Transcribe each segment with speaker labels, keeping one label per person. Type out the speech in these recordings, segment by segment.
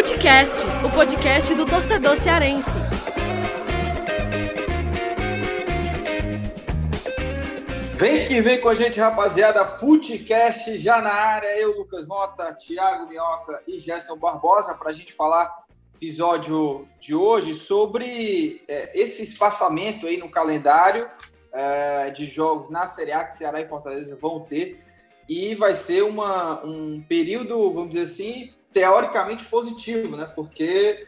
Speaker 1: Futecast, o podcast do torcedor cearense.
Speaker 2: Vem que vem com a gente, rapaziada. Futecast já na área. Eu, Lucas Mota, Thiago Minhoca e Gerson Barbosa para a gente falar episódio de hoje sobre é, esse espaçamento aí no calendário é, de jogos na Série A que Ceará e Fortaleza vão ter. E vai ser uma, um período, vamos dizer assim, teoricamente positivo, né? Porque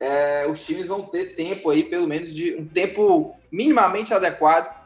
Speaker 2: é, os times vão ter tempo aí, pelo menos de um tempo minimamente adequado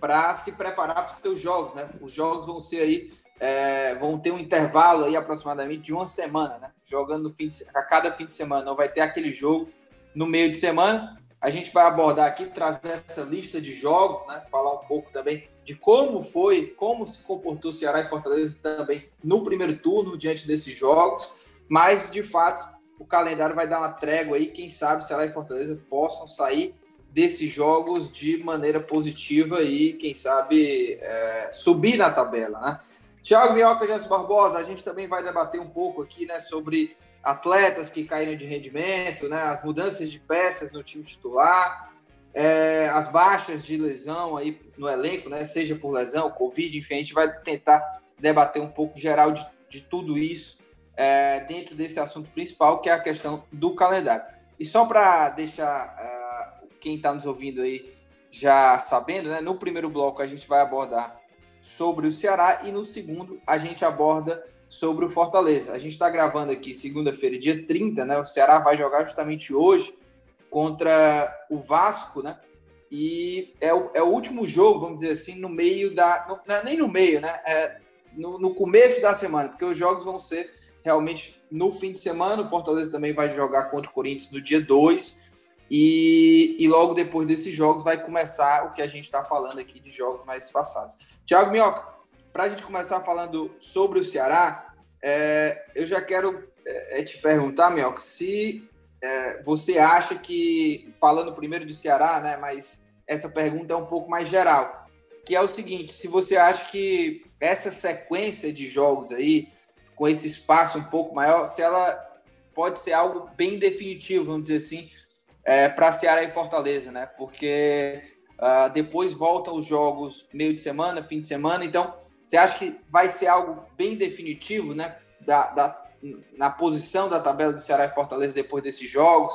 Speaker 2: para se preparar para os seus jogos, né? Os jogos vão ser aí, é, vão ter um intervalo aí aproximadamente de uma semana, né? Jogando no fim de, a cada fim de semana, não vai ter aquele jogo no meio de semana. A gente vai abordar aqui, trazer essa lista de jogos, né? Falar um pouco também de como foi, como se comportou Ceará e Fortaleza também no primeiro turno diante desses jogos. Mas, de fato, o calendário vai dar uma trégua aí. Quem sabe Ceará e Fortaleza possam sair desses jogos de maneira positiva e, quem sabe, é, subir na tabela, né? Thiago Minhoca, Jesse Barbosa, a gente também vai debater um pouco aqui, né, sobre atletas que caíram de rendimento, né, as mudanças de peças no time titular, é, as baixas de lesão aí no elenco, né, seja por lesão, Covid, enfim, a gente vai tentar debater um pouco geral de, de tudo isso é, dentro desse assunto principal, que é a questão do calendário. E só para deixar uh, quem está nos ouvindo aí já sabendo, né, no primeiro bloco a gente vai abordar sobre o Ceará e no segundo a gente aborda sobre o Fortaleza. A gente está gravando aqui segunda-feira, dia 30, né? O Ceará vai jogar justamente hoje contra o Vasco, né? E é o, é o último jogo, vamos dizer assim, no meio da. Não, não é nem no meio, né? É no, no começo da semana, porque os jogos vão ser realmente no fim de semana. O Fortaleza também vai jogar contra o Corinthians no dia 2. E, e logo depois desses jogos vai começar o que a gente está falando aqui de jogos mais espaçados. Tiago Minhoca, para a gente começar falando sobre o Ceará, é, eu já quero é, é, te perguntar, Minhoca, se é, você acha que, falando primeiro do Ceará, né, mas essa pergunta é um pouco mais geral, que é o seguinte, se você acha que essa sequência de jogos aí, com esse espaço um pouco maior, se ela pode ser algo bem definitivo, vamos dizer assim, é, para Ceará e Fortaleza, né? Porque uh, depois voltam os jogos meio de semana, fim de semana, então você acha que vai ser algo bem definitivo, né? Da, da na posição da tabela de Ceará e Fortaleza depois desses jogos,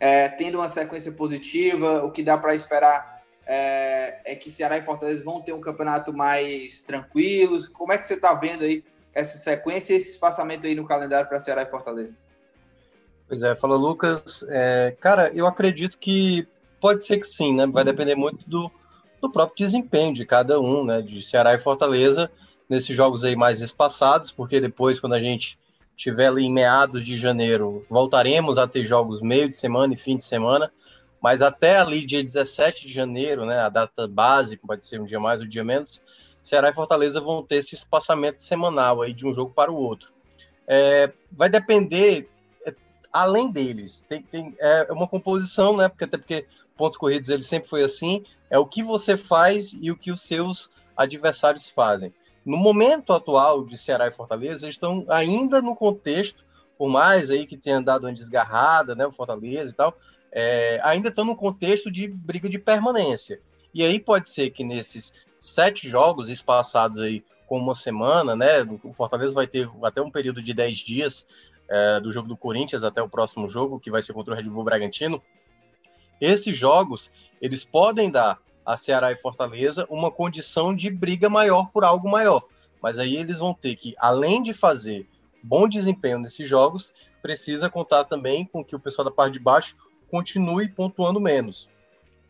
Speaker 2: é, tendo uma sequência positiva, o que dá para esperar é, é, que Ceará e Fortaleza vão ter um campeonato mais tranquilos. Como é que você está vendo aí essa sequência e esse espaçamento aí no calendário para Ceará e Fortaleza.
Speaker 3: Pois é, fala Lucas. É, cara, eu acredito que pode ser que sim, né? Vai depender muito do, do próprio desempenho de cada um, né? De Ceará e Fortaleza nesses jogos aí mais espaçados, porque depois, quando a gente estiver ali em meados de janeiro, voltaremos a ter jogos meio de semana e fim de semana, mas até ali, dia 17 de janeiro, né? A data base, pode ser um dia mais ou um dia menos, Ceará e Fortaleza vão ter esse espaçamento semanal aí de um jogo para o outro. É, vai depender, é, além deles, tem, tem, é uma composição, né? Porque, até porque pontos corridos ele sempre foi assim, é o que você faz e o que os seus adversários fazem. No momento atual de Ceará e Fortaleza, eles estão ainda no contexto, por mais aí que tenha dado uma desgarrada, né, o Fortaleza e tal, é, ainda estão no contexto de briga de permanência. E aí pode ser que nesses sete jogos espaçados aí com uma semana, né? O Fortaleza vai ter até um período de dez dias é, do jogo do Corinthians até o próximo jogo, que vai ser contra o Red Bull Bragantino. Esses jogos, eles podem dar a Ceará e Fortaleza uma condição de briga maior por algo maior. Mas aí eles vão ter que, além de fazer bom desempenho nesses jogos, precisa contar também com que o pessoal da parte de baixo continue pontuando menos.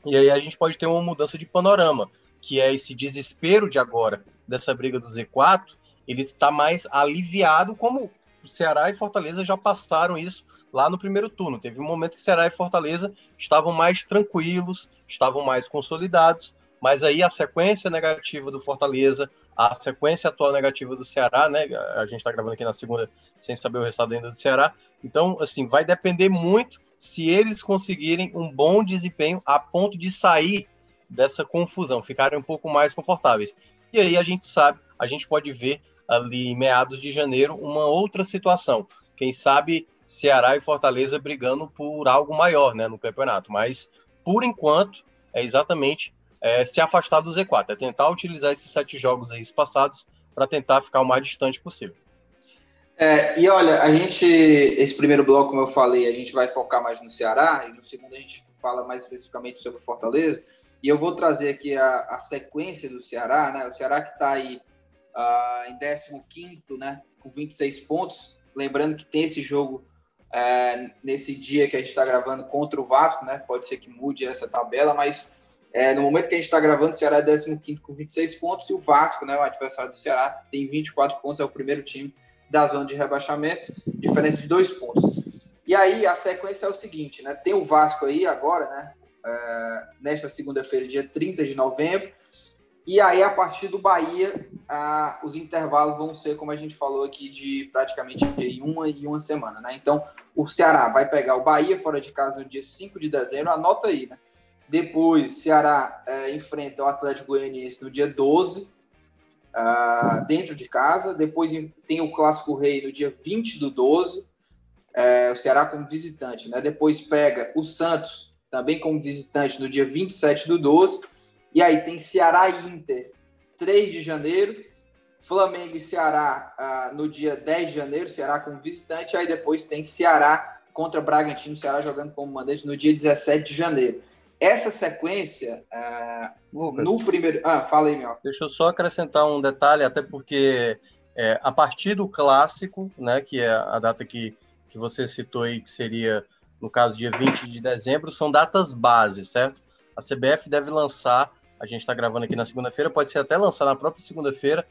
Speaker 3: E aí a gente pode ter uma mudança de panorama que é esse desespero de agora, dessa briga do Z4, ele está mais aliviado, como o Ceará e Fortaleza já passaram isso lá no primeiro turno. Teve um momento que Ceará e Fortaleza estavam mais tranquilos, estavam mais consolidados, mas aí a sequência negativa do Fortaleza, a sequência atual negativa do Ceará, né? A gente está gravando aqui na segunda sem saber o resultado ainda do Ceará. Então, assim, vai depender muito se eles conseguirem um bom desempenho a ponto de sair dessa confusão, ficarem um pouco mais confortáveis. E aí a gente sabe, a gente pode ver ali em meados de janeiro uma outra situação. Quem sabe Ceará e Fortaleza brigando por algo maior né, no campeonato. Mas, por enquanto, é exatamente é, se afastar do Z4, é tentar utilizar esses sete jogos aí passados para tentar ficar o mais distante possível.
Speaker 2: É, e olha, a gente, esse primeiro bloco, como eu falei, a gente vai focar mais no Ceará, e no segundo a gente fala mais especificamente sobre Fortaleza. E eu vou trazer aqui a, a sequência do Ceará, né? O Ceará que está aí uh, em 15, né? Com 26 pontos. Lembrando que tem esse jogo é, nesse dia que a gente está gravando contra o Vasco, né? Pode ser que mude essa tabela, mas é, no momento que a gente está gravando, o Ceará é 15 com 26 pontos e o Vasco, né, o adversário do Ceará, tem 24 pontos, é o primeiro time da zona de rebaixamento, diferença de dois pontos. E aí a sequência é o seguinte, né? Tem o Vasco aí agora, né? É, nesta segunda-feira, dia 30 de novembro. E aí, a partir do Bahia, ah, os intervalos vão ser, como a gente falou aqui, de praticamente uma e uma semana, né? Então, o Ceará vai pegar o Bahia fora de casa no dia 5 de dezembro, anota aí, né? Depois, Ceará é, enfrenta o Atlético Goianiense no dia 12, ah, dentro de casa. Depois tem o Clássico Rei no dia 20 do 12, é, o Ceará como visitante, né? Depois pega o Santos, também como visitante, no dia 27 do 12. E aí tem Ceará e Inter, 3 de janeiro. Flamengo e Ceará ah, no dia 10 de janeiro, Ceará como visitante. Aí depois tem Ceará contra Bragantino, Ceará jogando como mandante no dia 17 de janeiro. Essa sequência, uh, no primeiro. Ah, fala aí, meu.
Speaker 3: Deixa eu só acrescentar um detalhe, até porque é, a partir do clássico, né, que é a data que, que você citou aí, que seria, no caso, dia 20 de dezembro, são datas base, certo? A CBF deve lançar, a gente está gravando aqui na segunda-feira, pode ser até lançar na própria segunda-feira,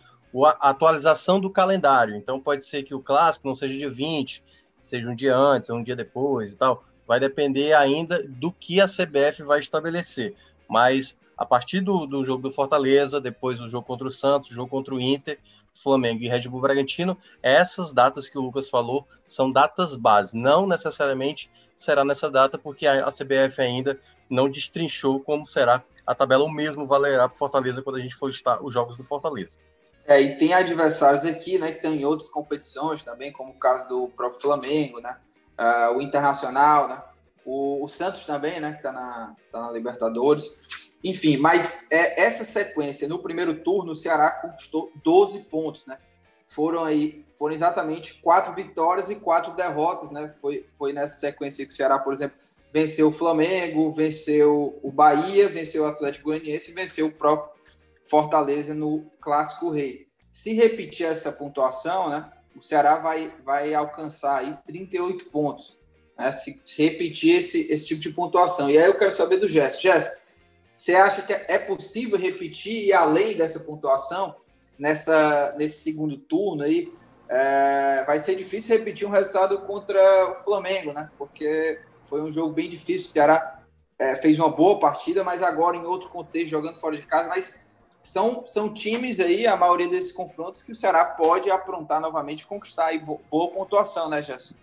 Speaker 3: a atualização do calendário. Então, pode ser que o clássico não seja dia 20, seja um dia antes ou um dia depois e tal vai depender ainda do que a CBF vai estabelecer. Mas a partir do, do jogo do Fortaleza, depois o jogo contra o Santos, jogo contra o Inter, Flamengo e Red Bull Bragantino, essas datas que o Lucas falou são datas base. Não necessariamente será nessa data, porque a, a CBF ainda não destrinchou como será a tabela, o mesmo valerá para Fortaleza quando a gente for listar os jogos do Fortaleza.
Speaker 2: É, e tem adversários aqui, né, que estão em outras competições também, como o caso do próprio Flamengo, né, uh, o Internacional, né? O, o, Santos também, né? Que tá na, tá na Libertadores. Enfim, mas é, essa sequência, no primeiro turno, o Ceará conquistou 12 pontos, né? Foram aí, foram exatamente quatro vitórias e quatro derrotas, né? Foi, foi nessa sequência que o Ceará, por exemplo, venceu o Flamengo, venceu o Bahia, venceu o Atlético Goianiense e venceu o próprio Fortaleza no Clássico Rei. Se repetir essa pontuação, né? o Ceará vai, vai alcançar aí 38 pontos, né, se, se, repetir esse, esse tipo de pontuação. E aí eu quero saber do Jess. Jess, você acha que é possível repetir e além dessa pontuação nessa, nesse segundo turno aí? É, vai ser difícil repetir um resultado contra o Flamengo, né? Porque foi um jogo bem difícil. O Ceará é, fez uma boa partida, mas agora em outro contexto, jogando fora de casa. Mas são, são times aí, a maioria desses confrontos, que o Ceará pode aprontar novamente conquistar aí boa pontuação, né, Gerson?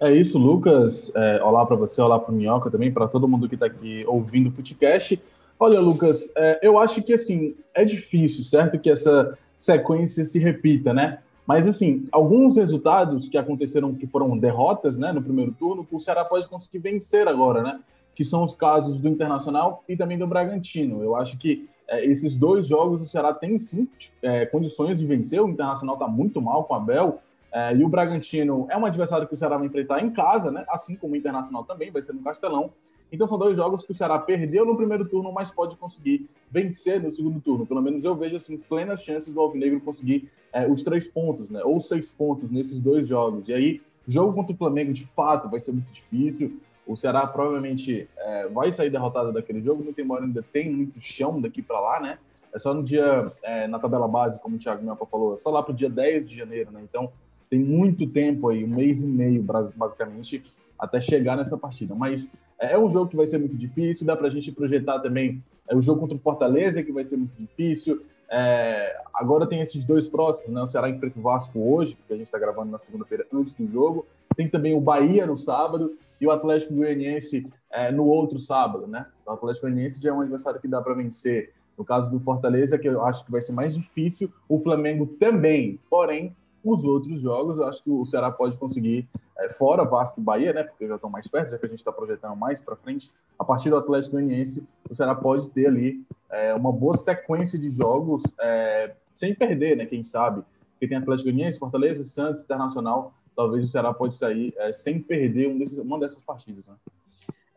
Speaker 4: É isso, Lucas. É, olá para você, olá para o Minhoca também, para todo mundo que está aqui ouvindo o Footcast. Olha, Lucas, é, eu acho que assim é difícil, certo, que essa sequência se repita, né? Mas assim, alguns resultados que aconteceram que foram derrotas, né, no primeiro turno, o Ceará pode conseguir vencer agora, né? Que são os casos do Internacional e também do Bragantino. Eu acho que é, esses dois jogos o Ceará tem sim é, condições de vencer. O Internacional está muito mal com o Abel. É, e o Bragantino é um adversário que o Ceará vai enfrentar em casa, né? Assim como o Internacional também, vai ser no Castelão. Então são dois jogos que o Ceará perdeu no primeiro turno, mas pode conseguir vencer no segundo turno. Pelo menos eu vejo assim plenas chances do Alvinegro conseguir é, os três pontos, né? Ou seis pontos nesses dois jogos. E aí, jogo contra o Flamengo, de fato, vai ser muito difícil. O Ceará provavelmente é, vai sair derrotado daquele jogo, muito embora ainda tem muito chão daqui para lá, né? É só no dia, é, na tabela base, como o Thiago Minhoca falou, é só lá para o dia 10 de janeiro, né? Então tem muito tempo aí, um mês e meio, basicamente, até chegar nessa partida. Mas é, é um jogo que vai ser muito difícil, dá para a gente projetar também é, o jogo contra o Fortaleza, que vai ser muito difícil. É, agora tem esses dois próximos, né? O Ceará enfrenta o Vasco hoje, porque a gente está gravando na segunda-feira antes do jogo. Tem também o Bahia no sábado e o Atlético Goianiense é, no outro sábado, né? O Atlético Goianiense já é um adversário que dá para vencer. No caso do Fortaleza, que eu acho que vai ser mais difícil, o Flamengo também. Porém, os outros jogos, eu acho que o Ceará pode conseguir, é, fora Vasco e Bahia, né? Porque já estão mais perto, já que a gente está projetando mais para frente, a partir do Atlético Goianiense, o Ceará pode ter ali é, uma boa sequência de jogos é, sem perder, né? Quem sabe? Porque tem Atlético Goianiense, Fortaleza, Santos, Internacional. Talvez o Ceará pode sair é, sem perder um desses, uma dessas partidas, né?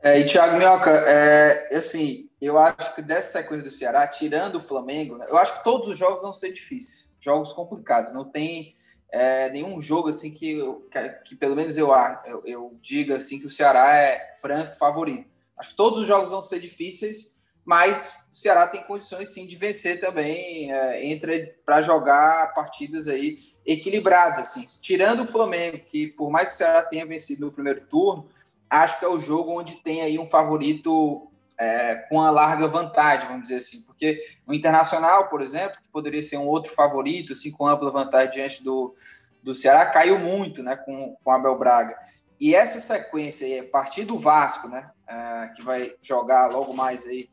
Speaker 2: É, e Thiago Minhoca, é, assim, eu acho que dessa sequência do Ceará, tirando o Flamengo, né, eu acho que todos os jogos vão ser difíceis, jogos complicados. Não tem é, nenhum jogo assim que, que, que, pelo menos eu, eu, eu diga assim que o Ceará é franco favorito. Acho que todos os jogos vão ser difíceis, mas o Ceará tem condições sim de vencer também, é, entra para jogar partidas aí equilibradas assim. Tirando o Flamengo, que por mais que o Ceará tenha vencido no primeiro turno, acho que é o jogo onde tem aí um favorito é, com uma larga vantagem, vamos dizer assim, porque o Internacional, por exemplo, que poderia ser um outro favorito, assim, com ampla vantagem diante do, do Ceará, caiu muito, né, com, com Abel Braga. E essa sequência aí, a partir do Vasco, né, é, que vai jogar logo mais aí,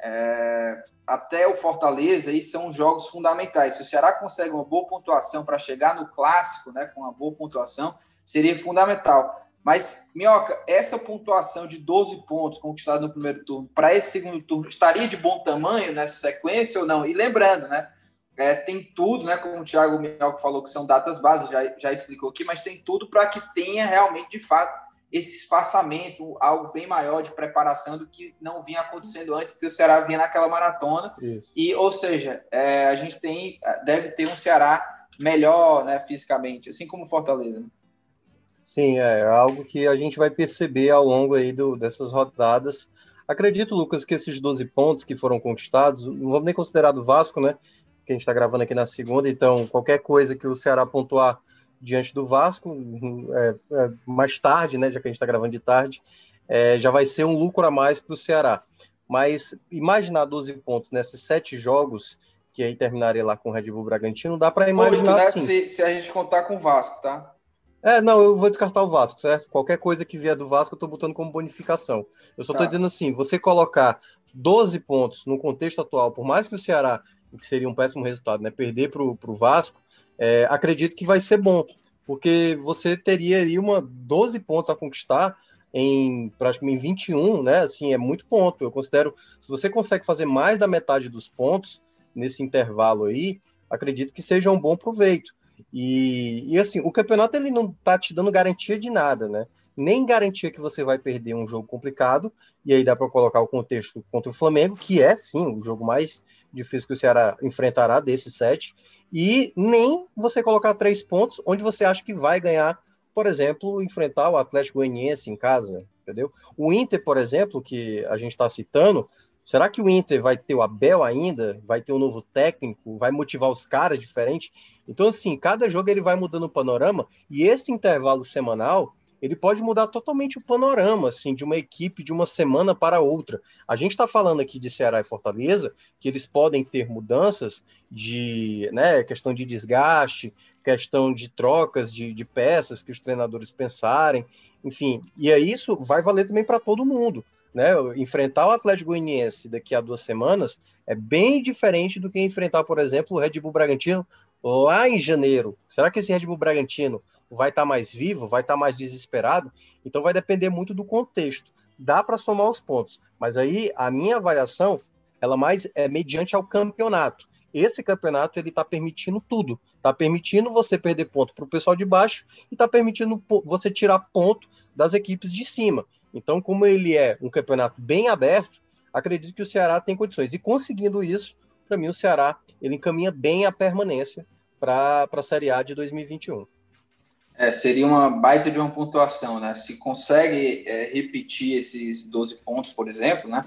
Speaker 2: é, até o Fortaleza, aí são jogos fundamentais. Se o Ceará consegue uma boa pontuação para chegar no clássico, né, com uma boa pontuação, seria fundamental. Mas, Minhoca, essa pontuação de 12 pontos conquistada no primeiro turno para esse segundo turno estaria de bom tamanho nessa sequência ou não? E lembrando, né? É, tem tudo, né? Como o Thiago Minhoca falou, que são datas bases, já, já explicou aqui, mas tem tudo para que tenha realmente, de fato, esse espaçamento, algo bem maior de preparação do que não vinha acontecendo antes, porque o Ceará vinha naquela maratona. Isso. E, ou seja, é, a gente tem, deve ter um Ceará melhor né, fisicamente, assim como o Fortaleza. Né?
Speaker 3: Sim, é, é algo que a gente vai perceber ao longo aí do, dessas rodadas. Acredito, Lucas, que esses 12 pontos que foram conquistados, não vamos nem considerar do Vasco, né? Que a gente está gravando aqui na segunda, então qualquer coisa que o Ceará pontuar diante do Vasco, é, é, mais tarde, né? Já que a gente está gravando de tarde, é, já vai ser um lucro a mais para o Ceará. Mas imaginar 12 pontos nesses sete jogos, que aí terminaria lá com o Red Bull Bragantino, dá para imaginar.
Speaker 2: Oito, né? Se, se a gente contar com o Vasco, tá?
Speaker 3: É, não, eu vou descartar o Vasco, certo? Qualquer coisa que vier do Vasco eu tô botando como bonificação. Eu só tá. tô dizendo assim, você colocar 12 pontos no contexto atual, por mais que o Ceará, que seria um péssimo resultado, né, perder pro, pro Vasco, é, acredito que vai ser bom, porque você teria aí uma 12 pontos a conquistar em praticamente 21, né? Assim, é muito ponto. Eu considero, se você consegue fazer mais da metade dos pontos nesse intervalo aí, acredito que seja um bom proveito. E, e assim, o campeonato ele não tá te dando garantia de nada, né? Nem garantia que você vai perder um jogo complicado, e aí dá para colocar o contexto contra o Flamengo, que é sim o jogo mais difícil que o Ceará enfrentará desses sete, e nem você colocar três pontos onde você acha que vai ganhar, por exemplo, enfrentar o Atlético Goianiense em casa, entendeu? O Inter, por exemplo, que a gente está citando, Será que o Inter vai ter o Abel ainda? Vai ter um novo técnico? Vai motivar os caras diferente? Então, assim, cada jogo ele vai mudando o panorama e esse intervalo semanal ele pode mudar totalmente o panorama, assim, de uma equipe de uma semana para outra. A gente está falando aqui de Ceará e Fortaleza, que eles podem ter mudanças de, né, questão de desgaste, questão de trocas de, de peças que os treinadores pensarem, enfim. E aí isso vai valer também para todo mundo né, enfrentar o Atlético Goianiense daqui a duas semanas é bem diferente do que enfrentar, por exemplo, o Red Bull Bragantino lá em janeiro. Será que esse Red Bull Bragantino vai estar tá mais vivo, vai estar tá mais desesperado? Então vai depender muito do contexto. Dá para somar os pontos, mas aí a minha avaliação ela mais é mediante ao campeonato. Esse campeonato ele está permitindo tudo, está permitindo você perder ponto para o pessoal de baixo e está permitindo você tirar ponto das equipes de cima. Então, como ele é um campeonato bem aberto, acredito que o Ceará tem condições. E conseguindo isso, para mim o Ceará ele encaminha bem a permanência para a Série A de 2021.
Speaker 2: É, seria uma baita de uma pontuação, né? Se consegue é, repetir esses 12 pontos, por exemplo, né?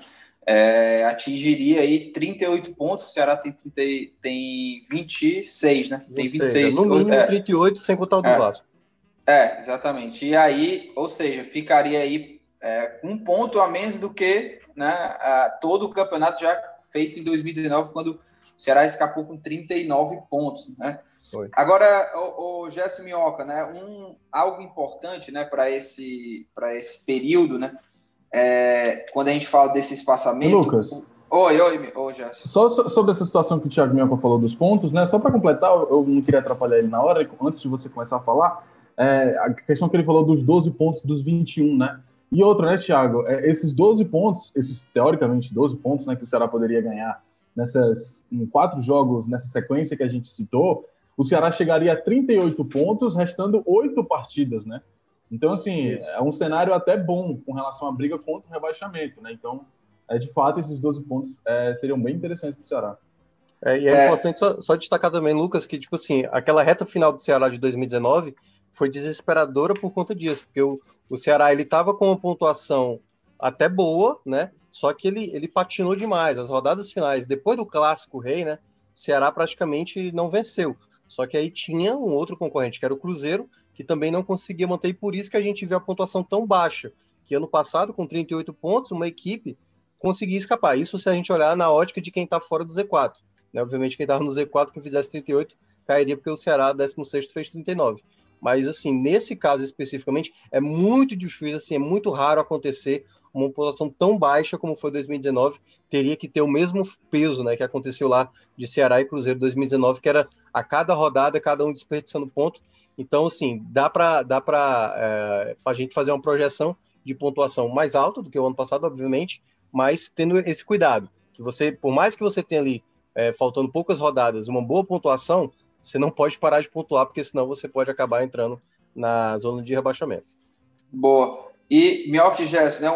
Speaker 2: É, atingiria aí 38 pontos, o Ceará tem, 30, tem 26, né? Tem 26. 26
Speaker 3: é, no mínimo é, 38, sem contar o do
Speaker 2: é,
Speaker 3: Vasco.
Speaker 2: É, exatamente. E aí, ou seja, ficaria aí é, um ponto a menos do que né, a, todo o campeonato já feito em 2019, quando o Ceará escapou com 39 pontos. Né? Foi. Agora, o, o Gerson Minhoca, né, um, algo importante né, para esse, esse período, né, é, quando a gente fala desse espaçamento.
Speaker 4: Lucas,
Speaker 2: Oi, oi, oi, Jéssica.
Speaker 4: Só sobre essa situação que o Thiago Minhoca falou dos pontos, né? Só para completar, eu não queria atrapalhar ele na hora, antes de você começar a falar, é, a questão que ele falou dos 12 pontos dos 21, né? E outra, né, Thiago? É, esses 12 pontos, esses teoricamente 12 pontos, né, que o Ceará poderia ganhar nessas em quatro jogos nessa sequência que a gente citou, o Ceará chegaria a 38 pontos, restando oito partidas, né? Então, assim, Isso. é um cenário até bom com relação à briga contra o rebaixamento, né? Então, é, de fato, esses 12 pontos é, seriam bem interessantes para o Ceará.
Speaker 3: É, e é, é, importante só, só, destacar também, Lucas, que, tipo assim, aquela reta final do Ceará de 2019 foi desesperadora por conta disso, porque o, o Ceará, ele estava com uma pontuação até boa, né? Só que ele, ele patinou demais. As rodadas finais, depois do clássico rei, né? Ceará praticamente não venceu. Só que aí tinha um outro concorrente, que era o Cruzeiro, que também não conseguia manter, e por isso que a gente viu a pontuação tão baixa. Que ano passado, com 38 pontos, uma equipe conseguia escapar. Isso se a gente olhar na ótica de quem está fora do Z4. Né? Obviamente, quem estava no Z4, que fizesse 38, cairia, porque o Ceará, 16, fez 39. Mas, assim, nesse caso especificamente, é muito difícil, assim, é muito raro acontecer uma pontuação tão baixa como foi 2019. Teria que ter o mesmo peso, né, que aconteceu lá de Ceará e Cruzeiro 2019, que era a cada rodada, cada um desperdiçando ponto. Então, assim, dá para dá é, a gente fazer uma projeção de pontuação mais alta do que o ano passado, obviamente, mas tendo esse cuidado, que você, por mais que você tenha ali, é, faltando poucas rodadas, uma boa pontuação, você não pode parar de pontuar, porque senão você pode acabar entrando na zona de rebaixamento.
Speaker 2: Boa. E, Mioca e Gerson, né,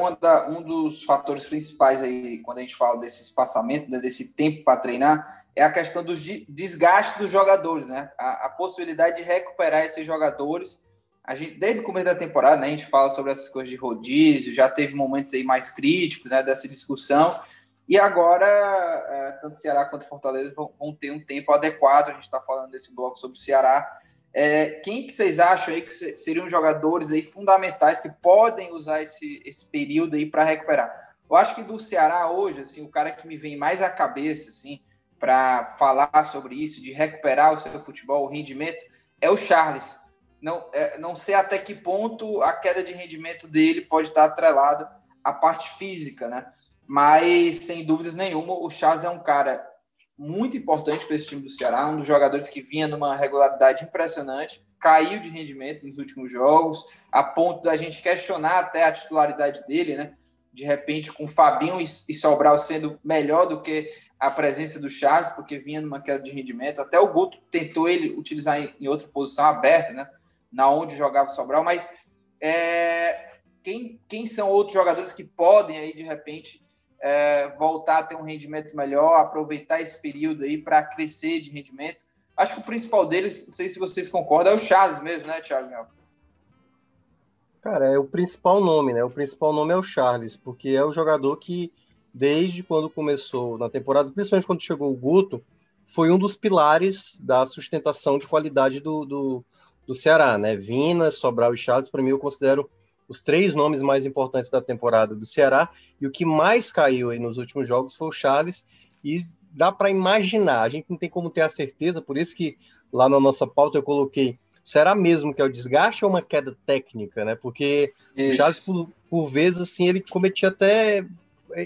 Speaker 2: um dos fatores principais aí, quando a gente fala desse espaçamento, né, desse tempo para treinar, é a questão dos desgastes dos jogadores, né? A, a, possibilidade de recuperar esses jogadores. A gente, desde o começo da temporada, né, a gente fala sobre essas coisas de rodízio, já teve momentos aí mais críticos, né, dessa discussão. E agora, é, tanto Ceará quanto Fortaleza vão, ter um tempo adequado. A gente está falando desse bloco sobre o Ceará. É, quem que vocês acham aí que seriam jogadores aí fundamentais que podem usar esse, esse período aí para recuperar? Eu acho que do Ceará hoje, assim, o cara que me vem mais à cabeça, assim, para falar sobre isso, de recuperar o seu futebol, o rendimento, é o Charles. Não, é, não sei até que ponto a queda de rendimento dele pode estar atrelada à parte física, né? Mas, sem dúvidas nenhuma, o Charles é um cara muito importante para esse time do Ceará, um dos jogadores que vinha numa regularidade impressionante, caiu de rendimento nos últimos jogos, a ponto da gente questionar até a titularidade dele, né? De repente, com Fabinho e Sobral sendo melhor do que a presença do Charles, porque vinha numa queda de rendimento. Até o Guto tentou ele utilizar em outra posição aberta, né? Na onde jogava o Sobral, mas é, quem, quem são outros jogadores que podem aí, de repente, é, voltar a ter um rendimento melhor, aproveitar esse período aí para crescer de rendimento. Acho que o principal deles, não sei se vocês concordam, é o Charles mesmo, né, Thiago?
Speaker 3: Cara, é o principal nome, né? O principal nome é o Charles, porque é o jogador que, desde quando começou na temporada, principalmente quando chegou o Guto, foi um dos pilares da sustentação de qualidade do, do, do Ceará, né? Vina, Sobral e Charles, para mim, eu considero os três nomes mais importantes da temporada do Ceará, e o que mais caiu aí nos últimos jogos foi o Charles, e dá para imaginar, a gente não tem como ter a certeza, por isso que lá na nossa pauta eu coloquei, será mesmo que é o desgaste ou uma queda técnica, né? Porque isso. o Charles, por, por vezes, assim, ele cometia até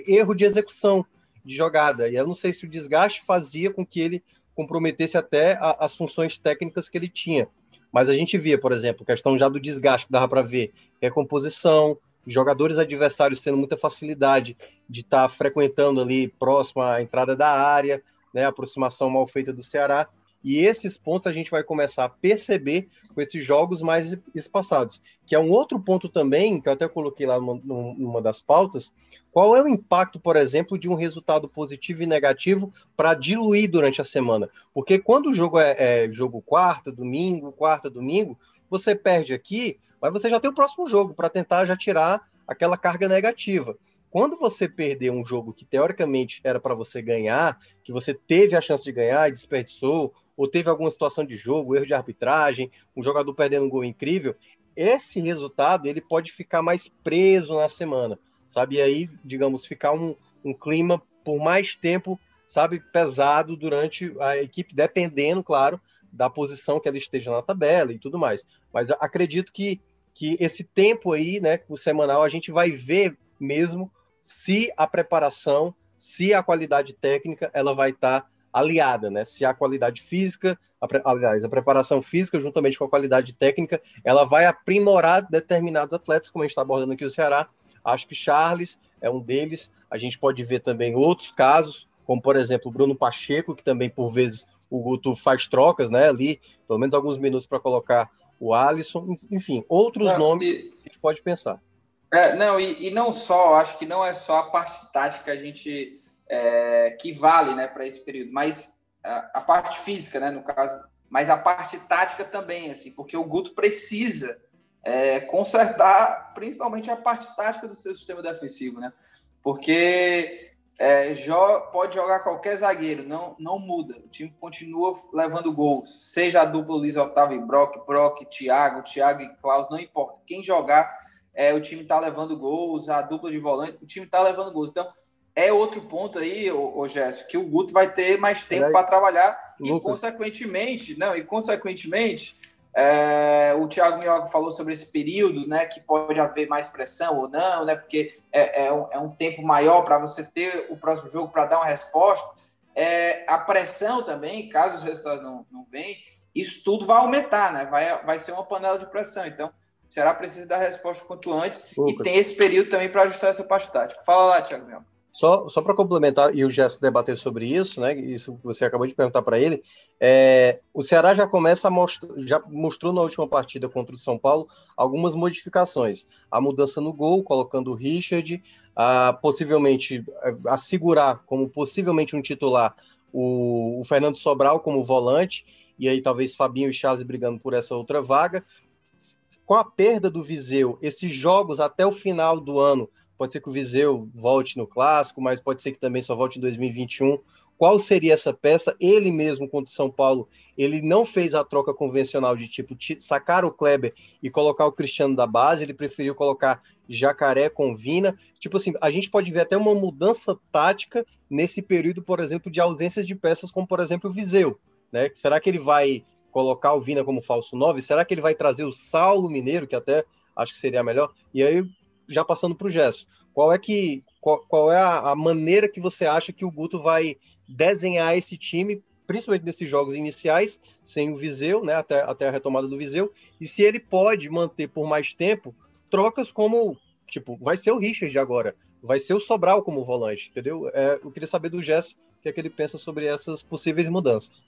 Speaker 3: erro de execução de jogada, e eu não sei se o desgaste fazia com que ele comprometesse até a, as funções técnicas que ele tinha. Mas a gente via, por exemplo, questão já do desgaste que dava para ver, recomposição, jogadores adversários tendo muita facilidade de estar tá frequentando ali próximo à entrada da área, né, aproximação mal feita do Ceará. E esses pontos a gente vai começar a perceber com esses jogos mais espaçados, que é um outro ponto também, que eu até coloquei lá numa, das pautas, qual é o impacto, por exemplo, de um resultado positivo e negativo para diluir durante a semana? Porque quando o jogo é, é jogo quarta, domingo, quarta, domingo, você perde aqui, mas você já tem o próximo jogo para tentar já tirar aquela carga negativa. Quando você perder um jogo que teoricamente era para você ganhar, que você teve a chance de ganhar e desperdiçou, ou teve alguma situação de jogo, erro de arbitragem, um jogador perdendo um gol incrível, esse resultado ele pode ficar mais preso na semana, sabe? E aí, digamos, ficar um, um clima por mais tempo, sabe, pesado durante a equipe, dependendo, claro, da posição que ela esteja na tabela e tudo mais. Mas acredito que, que esse tempo aí, né, o semanal, a gente vai ver mesmo se a preparação se a qualidade técnica ela vai estar tá aliada, né? Se a qualidade física, a, aliás, a preparação física juntamente com a qualidade técnica, ela vai aprimorar determinados atletas, como a gente está abordando aqui o Ceará. Acho que Charles é um deles. A gente pode ver também outros casos, como por exemplo o Bruno Pacheco, que também por vezes o Guto faz trocas, né? Ali, pelo menos alguns minutos para colocar o Alisson, enfim, outros não, nomes e... que a gente pode pensar.
Speaker 2: É, não, e, e, não só, acho que não é só a parte tática a gente é, que vale né, para esse período, mas a, a, parte física, né, no caso, mas a parte tática também, assim, porque o Guto precisa é, consertar principalmente a parte tática do seu sistema defensivo, né? Porque é, jo pode jogar qualquer zagueiro, não, não muda. O time continua levando gols. Seja a dupla Luiz Otávio e Brock, Brock, Thiago, Thiago e Klaus, não importa. Quem jogar, é, o time está levando gols, a dupla de volante, o time está levando gols. Então, é outro ponto aí, o, o Gerson, que o Guto vai ter mais tempo para trabalhar Lucas. e, consequentemente, não, e consequentemente, é, o Thiago Mioca falou sobre esse período, né, que pode haver mais pressão ou não, né, porque é, é, um, é um tempo maior para você ter o próximo jogo para dar uma resposta. É, a pressão também, caso os resultados não, não venham, isso tudo vai aumentar, né, vai, vai ser uma panela de pressão. Então, será preciso dar resposta quanto antes Lucas. e tem esse período também para ajustar essa parte tática. Fala lá, Thiago Mioca.
Speaker 3: Só, só para complementar, e o Gesso debater sobre isso, né? Isso você acabou de perguntar para ele. É, o Ceará já começa a mostrar, já mostrou na última partida contra o São Paulo algumas modificações. A mudança no gol, colocando o Richard, a, possivelmente a segurar como possivelmente um titular o, o Fernando Sobral como volante, e aí talvez Fabinho e Charles brigando por essa outra vaga. Com a perda do Viseu, esses jogos até o final do ano Pode ser que o Viseu volte no clássico, mas pode ser que também só volte em 2021. Qual seria essa peça? Ele mesmo contra o São Paulo, ele não fez a troca convencional de tipo sacar o Kleber e colocar o Cristiano da base, ele preferiu colocar Jacaré com Vina. Tipo assim, a gente pode ver até uma mudança tática nesse período, por exemplo, de ausências de peças, como por exemplo o Viseu. Né? Será que ele vai colocar o Vina como falso 9? Será que ele vai trazer o Saulo Mineiro, que até acho que seria melhor? E aí já passando para o Gesso, qual é que qual, qual é a, a, maneira que você acha que o Guto vai desenhar esse time, principalmente nesses jogos iniciais, sem o Viseu, né, até, até a retomada do Viseu, e se ele pode manter por mais tempo trocas como, tipo, vai ser o Richard agora, vai ser o Sobral como volante, entendeu? É, eu queria saber do Gesso o que é que ele pensa sobre essas possíveis mudanças.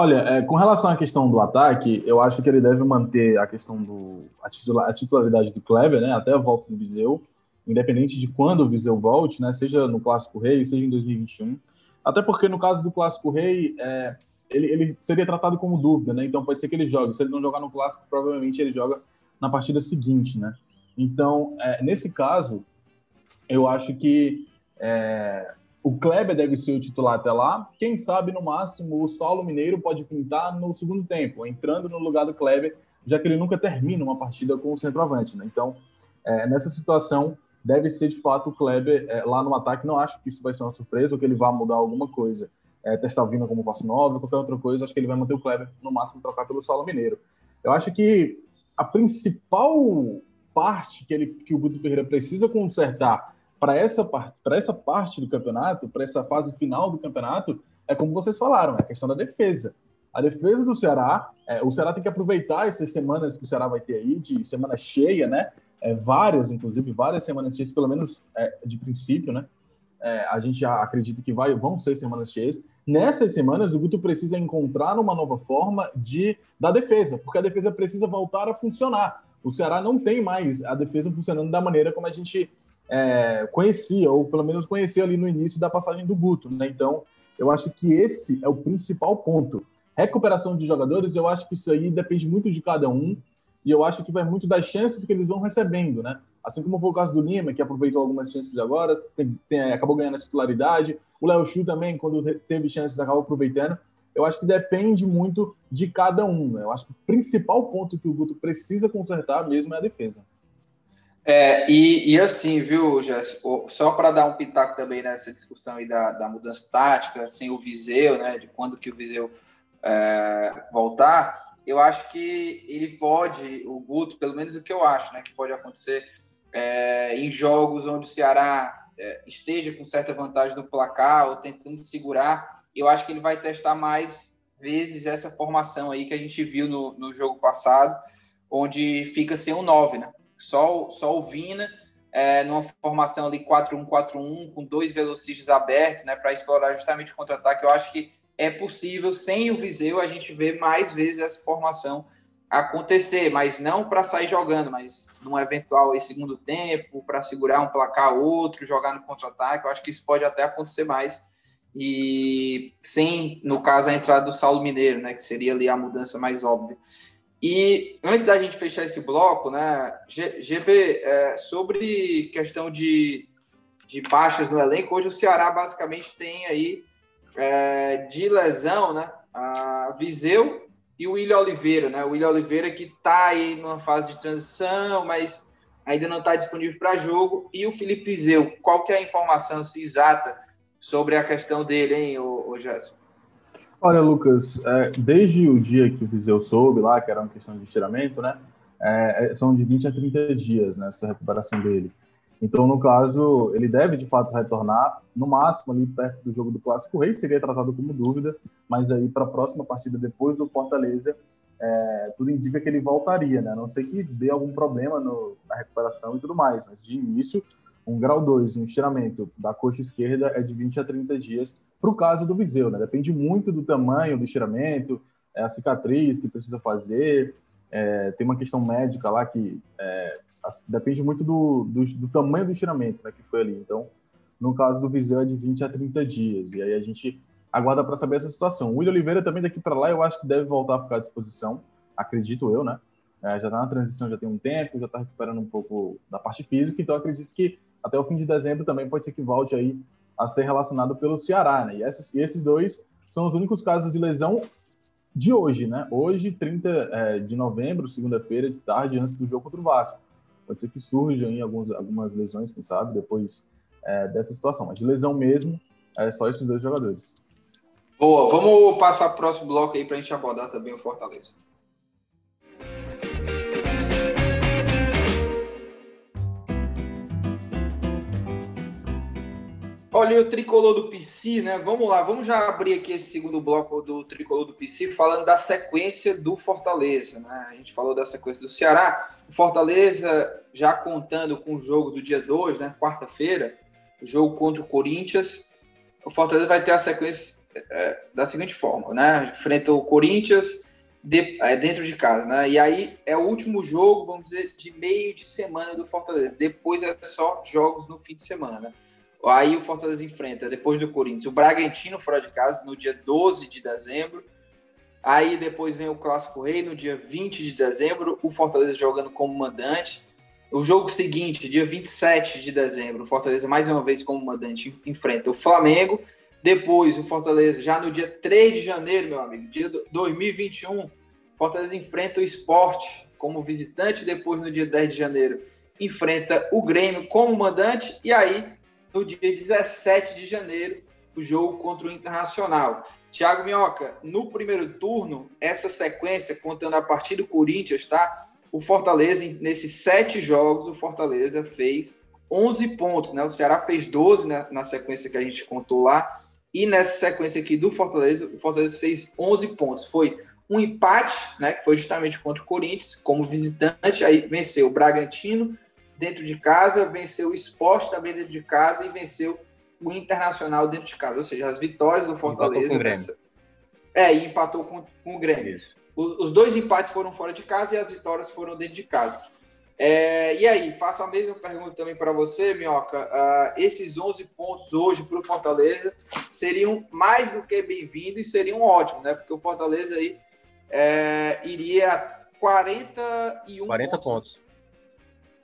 Speaker 4: Olha, é, com relação à questão do ataque, eu acho que ele deve manter a questão do a, a titularidade do Kleber, né, até a volta do Viseu, independente de quando o Viseu volte, né, seja no Clássico Rei, seja em 2021. Até porque no caso do Clássico Rei, é, ele, ele, seria tratado como dúvida, né? Então pode ser que ele jogue. Se ele não jogar no Clássico, provavelmente ele joga na partida seguinte, né? Então, é, nesse caso, eu acho que é, o Kleber deve ser o titular até lá. Quem sabe, no máximo, o Saulo Mineiro pode pintar no segundo tempo, entrando no lugar do Kleber, já que ele nunca termina uma partida com o centroavante. Né? Então, é, nessa situação, deve ser de fato o Kleber é, lá no ataque. Não acho que isso vai ser uma surpresa ou que ele vá mudar alguma coisa. É, testar o Vina como passo novo, qualquer outra coisa, acho que ele vai manter o Kleber, no máximo, trocar pelo Saulo Mineiro. Eu acho que a principal parte que, ele, que o Guto Ferreira precisa consertar para essa, parte, essa parte do campeonato, para essa fase final do campeonato, é como vocês falaram, é a questão da defesa. A defesa do Ceará, é, o Ceará tem que aproveitar essas semanas que o Ceará vai ter aí, de semana cheia, né? É, várias, inclusive, várias semanas cheias, pelo menos é, de princípio, né? É, a gente já acredita que vai, vão ser semanas cheias. Nessas semanas, o Guto precisa encontrar uma nova forma de da defesa, porque a defesa precisa voltar a funcionar. O Ceará não tem mais a defesa funcionando da maneira como a gente é, conhecia, ou pelo menos conhecia ali no início da passagem do Guto, né? Então, eu acho que esse é o principal ponto. Recuperação de jogadores, eu acho que isso aí depende muito de cada um, e eu acho que vai muito das chances que eles vão recebendo, né? Assim como foi o caso do Lima, que aproveitou algumas chances agora, tem, tem, acabou ganhando a titularidade. O Léo Chu também, quando teve chances, acabou aproveitando. Eu acho que depende muito de cada um. Né? Eu acho que o principal ponto que o Guto precisa consertar mesmo é a defesa.
Speaker 2: É, e, e, assim, viu, Jéssico, só para dar um pitaco também nessa discussão aí da, da mudança tática, assim, o Viseu, né, de quando que o Viseu é, voltar, eu acho que ele pode, o Guto, pelo menos o que eu acho, né, que pode acontecer é, em jogos onde o Ceará é, esteja com certa vantagem no placar ou tentando segurar, eu acho que ele vai testar mais vezes essa formação aí que a gente viu no, no jogo passado, onde fica sem um 9, né? Só, só o Vina, é, numa formação ali 4-1-4-1, com dois velocistas abertos, né, para explorar justamente o contra-ataque. Eu acho que é possível, sem o Viseu, a gente ver mais vezes essa formação acontecer, mas não para sair jogando, mas num eventual aí, segundo tempo, para segurar um placar outro, jogar no contra-ataque. Eu acho que isso pode até acontecer mais. E sem, no caso, a entrada do Saulo Mineiro, né, que seria ali a mudança mais óbvia. E antes da gente fechar esse bloco, né, GB, é, sobre questão de, de baixas no elenco, hoje o Ceará basicamente tem aí é, de lesão, né, a Viseu e o William Oliveira, né, o William Oliveira que está aí numa fase de transição, mas ainda não está disponível para jogo, e o Felipe Viseu, qual que é a informação se exata sobre a questão dele, hein, o, o Gerson?
Speaker 4: Olha, Lucas, é, desde o dia que o Viseu soube lá, que era uma questão de estiramento, né? É, é são de 20 a 30 dias né, essa recuperação dele. Então, no caso, ele deve de fato retornar, no máximo ali perto do jogo do Clássico Rei, seria tratado como dúvida, mas aí para a próxima partida depois do Fortaleza, é, tudo indica que ele voltaria, né? A não sei que dê algum problema no, na recuperação e tudo mais, mas de início um grau 2, um estiramento da coxa esquerda é de 20 a 30 dias para o caso do Viseu, né? Depende muito do tamanho do estiramento, é a cicatriz que precisa fazer, é, tem uma questão médica lá que é, depende muito do, do, do, tamanho do estiramento né, que foi ali. Então, no caso do Viseu é de 20 a 30 dias, e aí a gente aguarda para saber essa situação. O William Oliveira também daqui para lá eu acho que deve voltar a ficar à disposição, acredito eu, né? É, já está na transição já tem um tempo, já está recuperando um pouco da parte física, então acredito que até o fim de dezembro também pode ser que volte aí a ser relacionado pelo Ceará, né? E esses, e esses dois são os únicos casos de lesão de hoje, né? Hoje, 30 é, de novembro, segunda-feira de tarde, antes do jogo contra o Vasco. Pode ser que surjam aí alguns, algumas lesões, quem sabe, depois é, dessa situação. Mas de lesão mesmo, é só esses dois jogadores.
Speaker 2: Boa, vamos passar para o próximo bloco aí para a gente abordar também o Fortaleza. Olha, o tricolor do PC, né? Vamos lá, vamos já abrir aqui esse segundo bloco do tricolor do PC, falando da sequência do Fortaleza, né? A gente falou da sequência do Ceará. O Fortaleza já contando com o jogo do dia 2, né? Quarta-feira, o jogo contra o Corinthians. O Fortaleza vai ter a sequência é, da seguinte forma, né? Enfrenta o Corinthians de, é, dentro de casa, né? E aí é o último jogo, vamos dizer, de meio de semana do Fortaleza. Depois é só jogos no fim de semana, né? Aí o Fortaleza enfrenta, depois do Corinthians, o Bragantino fora de casa, no dia 12 de dezembro. Aí depois vem o Clássico Rei, no dia 20 de dezembro, o Fortaleza jogando como mandante. O jogo seguinte, dia 27 de dezembro, o Fortaleza mais uma vez como mandante enfrenta o Flamengo. Depois o Fortaleza, já no dia 3 de janeiro, meu amigo, dia 2021, Fortaleza enfrenta o Esporte como visitante. Depois, no dia 10 de janeiro, enfrenta o Grêmio como mandante. E aí, no dia 17 de janeiro, o jogo contra o Internacional. Thiago Minhoca, no primeiro turno, essa sequência, contando a partir do Corinthians, tá? O Fortaleza, nesses sete jogos, o Fortaleza fez 11 pontos, né? O Ceará fez 12 né, na sequência que a gente contou lá. E nessa sequência aqui do Fortaleza, o Fortaleza fez 11 pontos. Foi um empate, né? Que foi justamente contra o Corinthians, como visitante. Aí venceu o Bragantino, dentro de casa, venceu o esporte também dentro de casa e venceu o Internacional dentro de casa. Ou seja, as vitórias do Fortaleza. Com nessa... É, e empatou com, com o Grêmio. Isso. os dois empates foram fora de casa e as vitórias foram dentro de casa. É, e aí, faço a mesma pergunta também para você, Minhoca. Uh, esses 11 pontos hoje para o Fortaleza seriam mais do que bem-vindos e seriam ótimos, né? Porque o Fortaleza aí é, iria 41
Speaker 3: 40 pontos. pontos.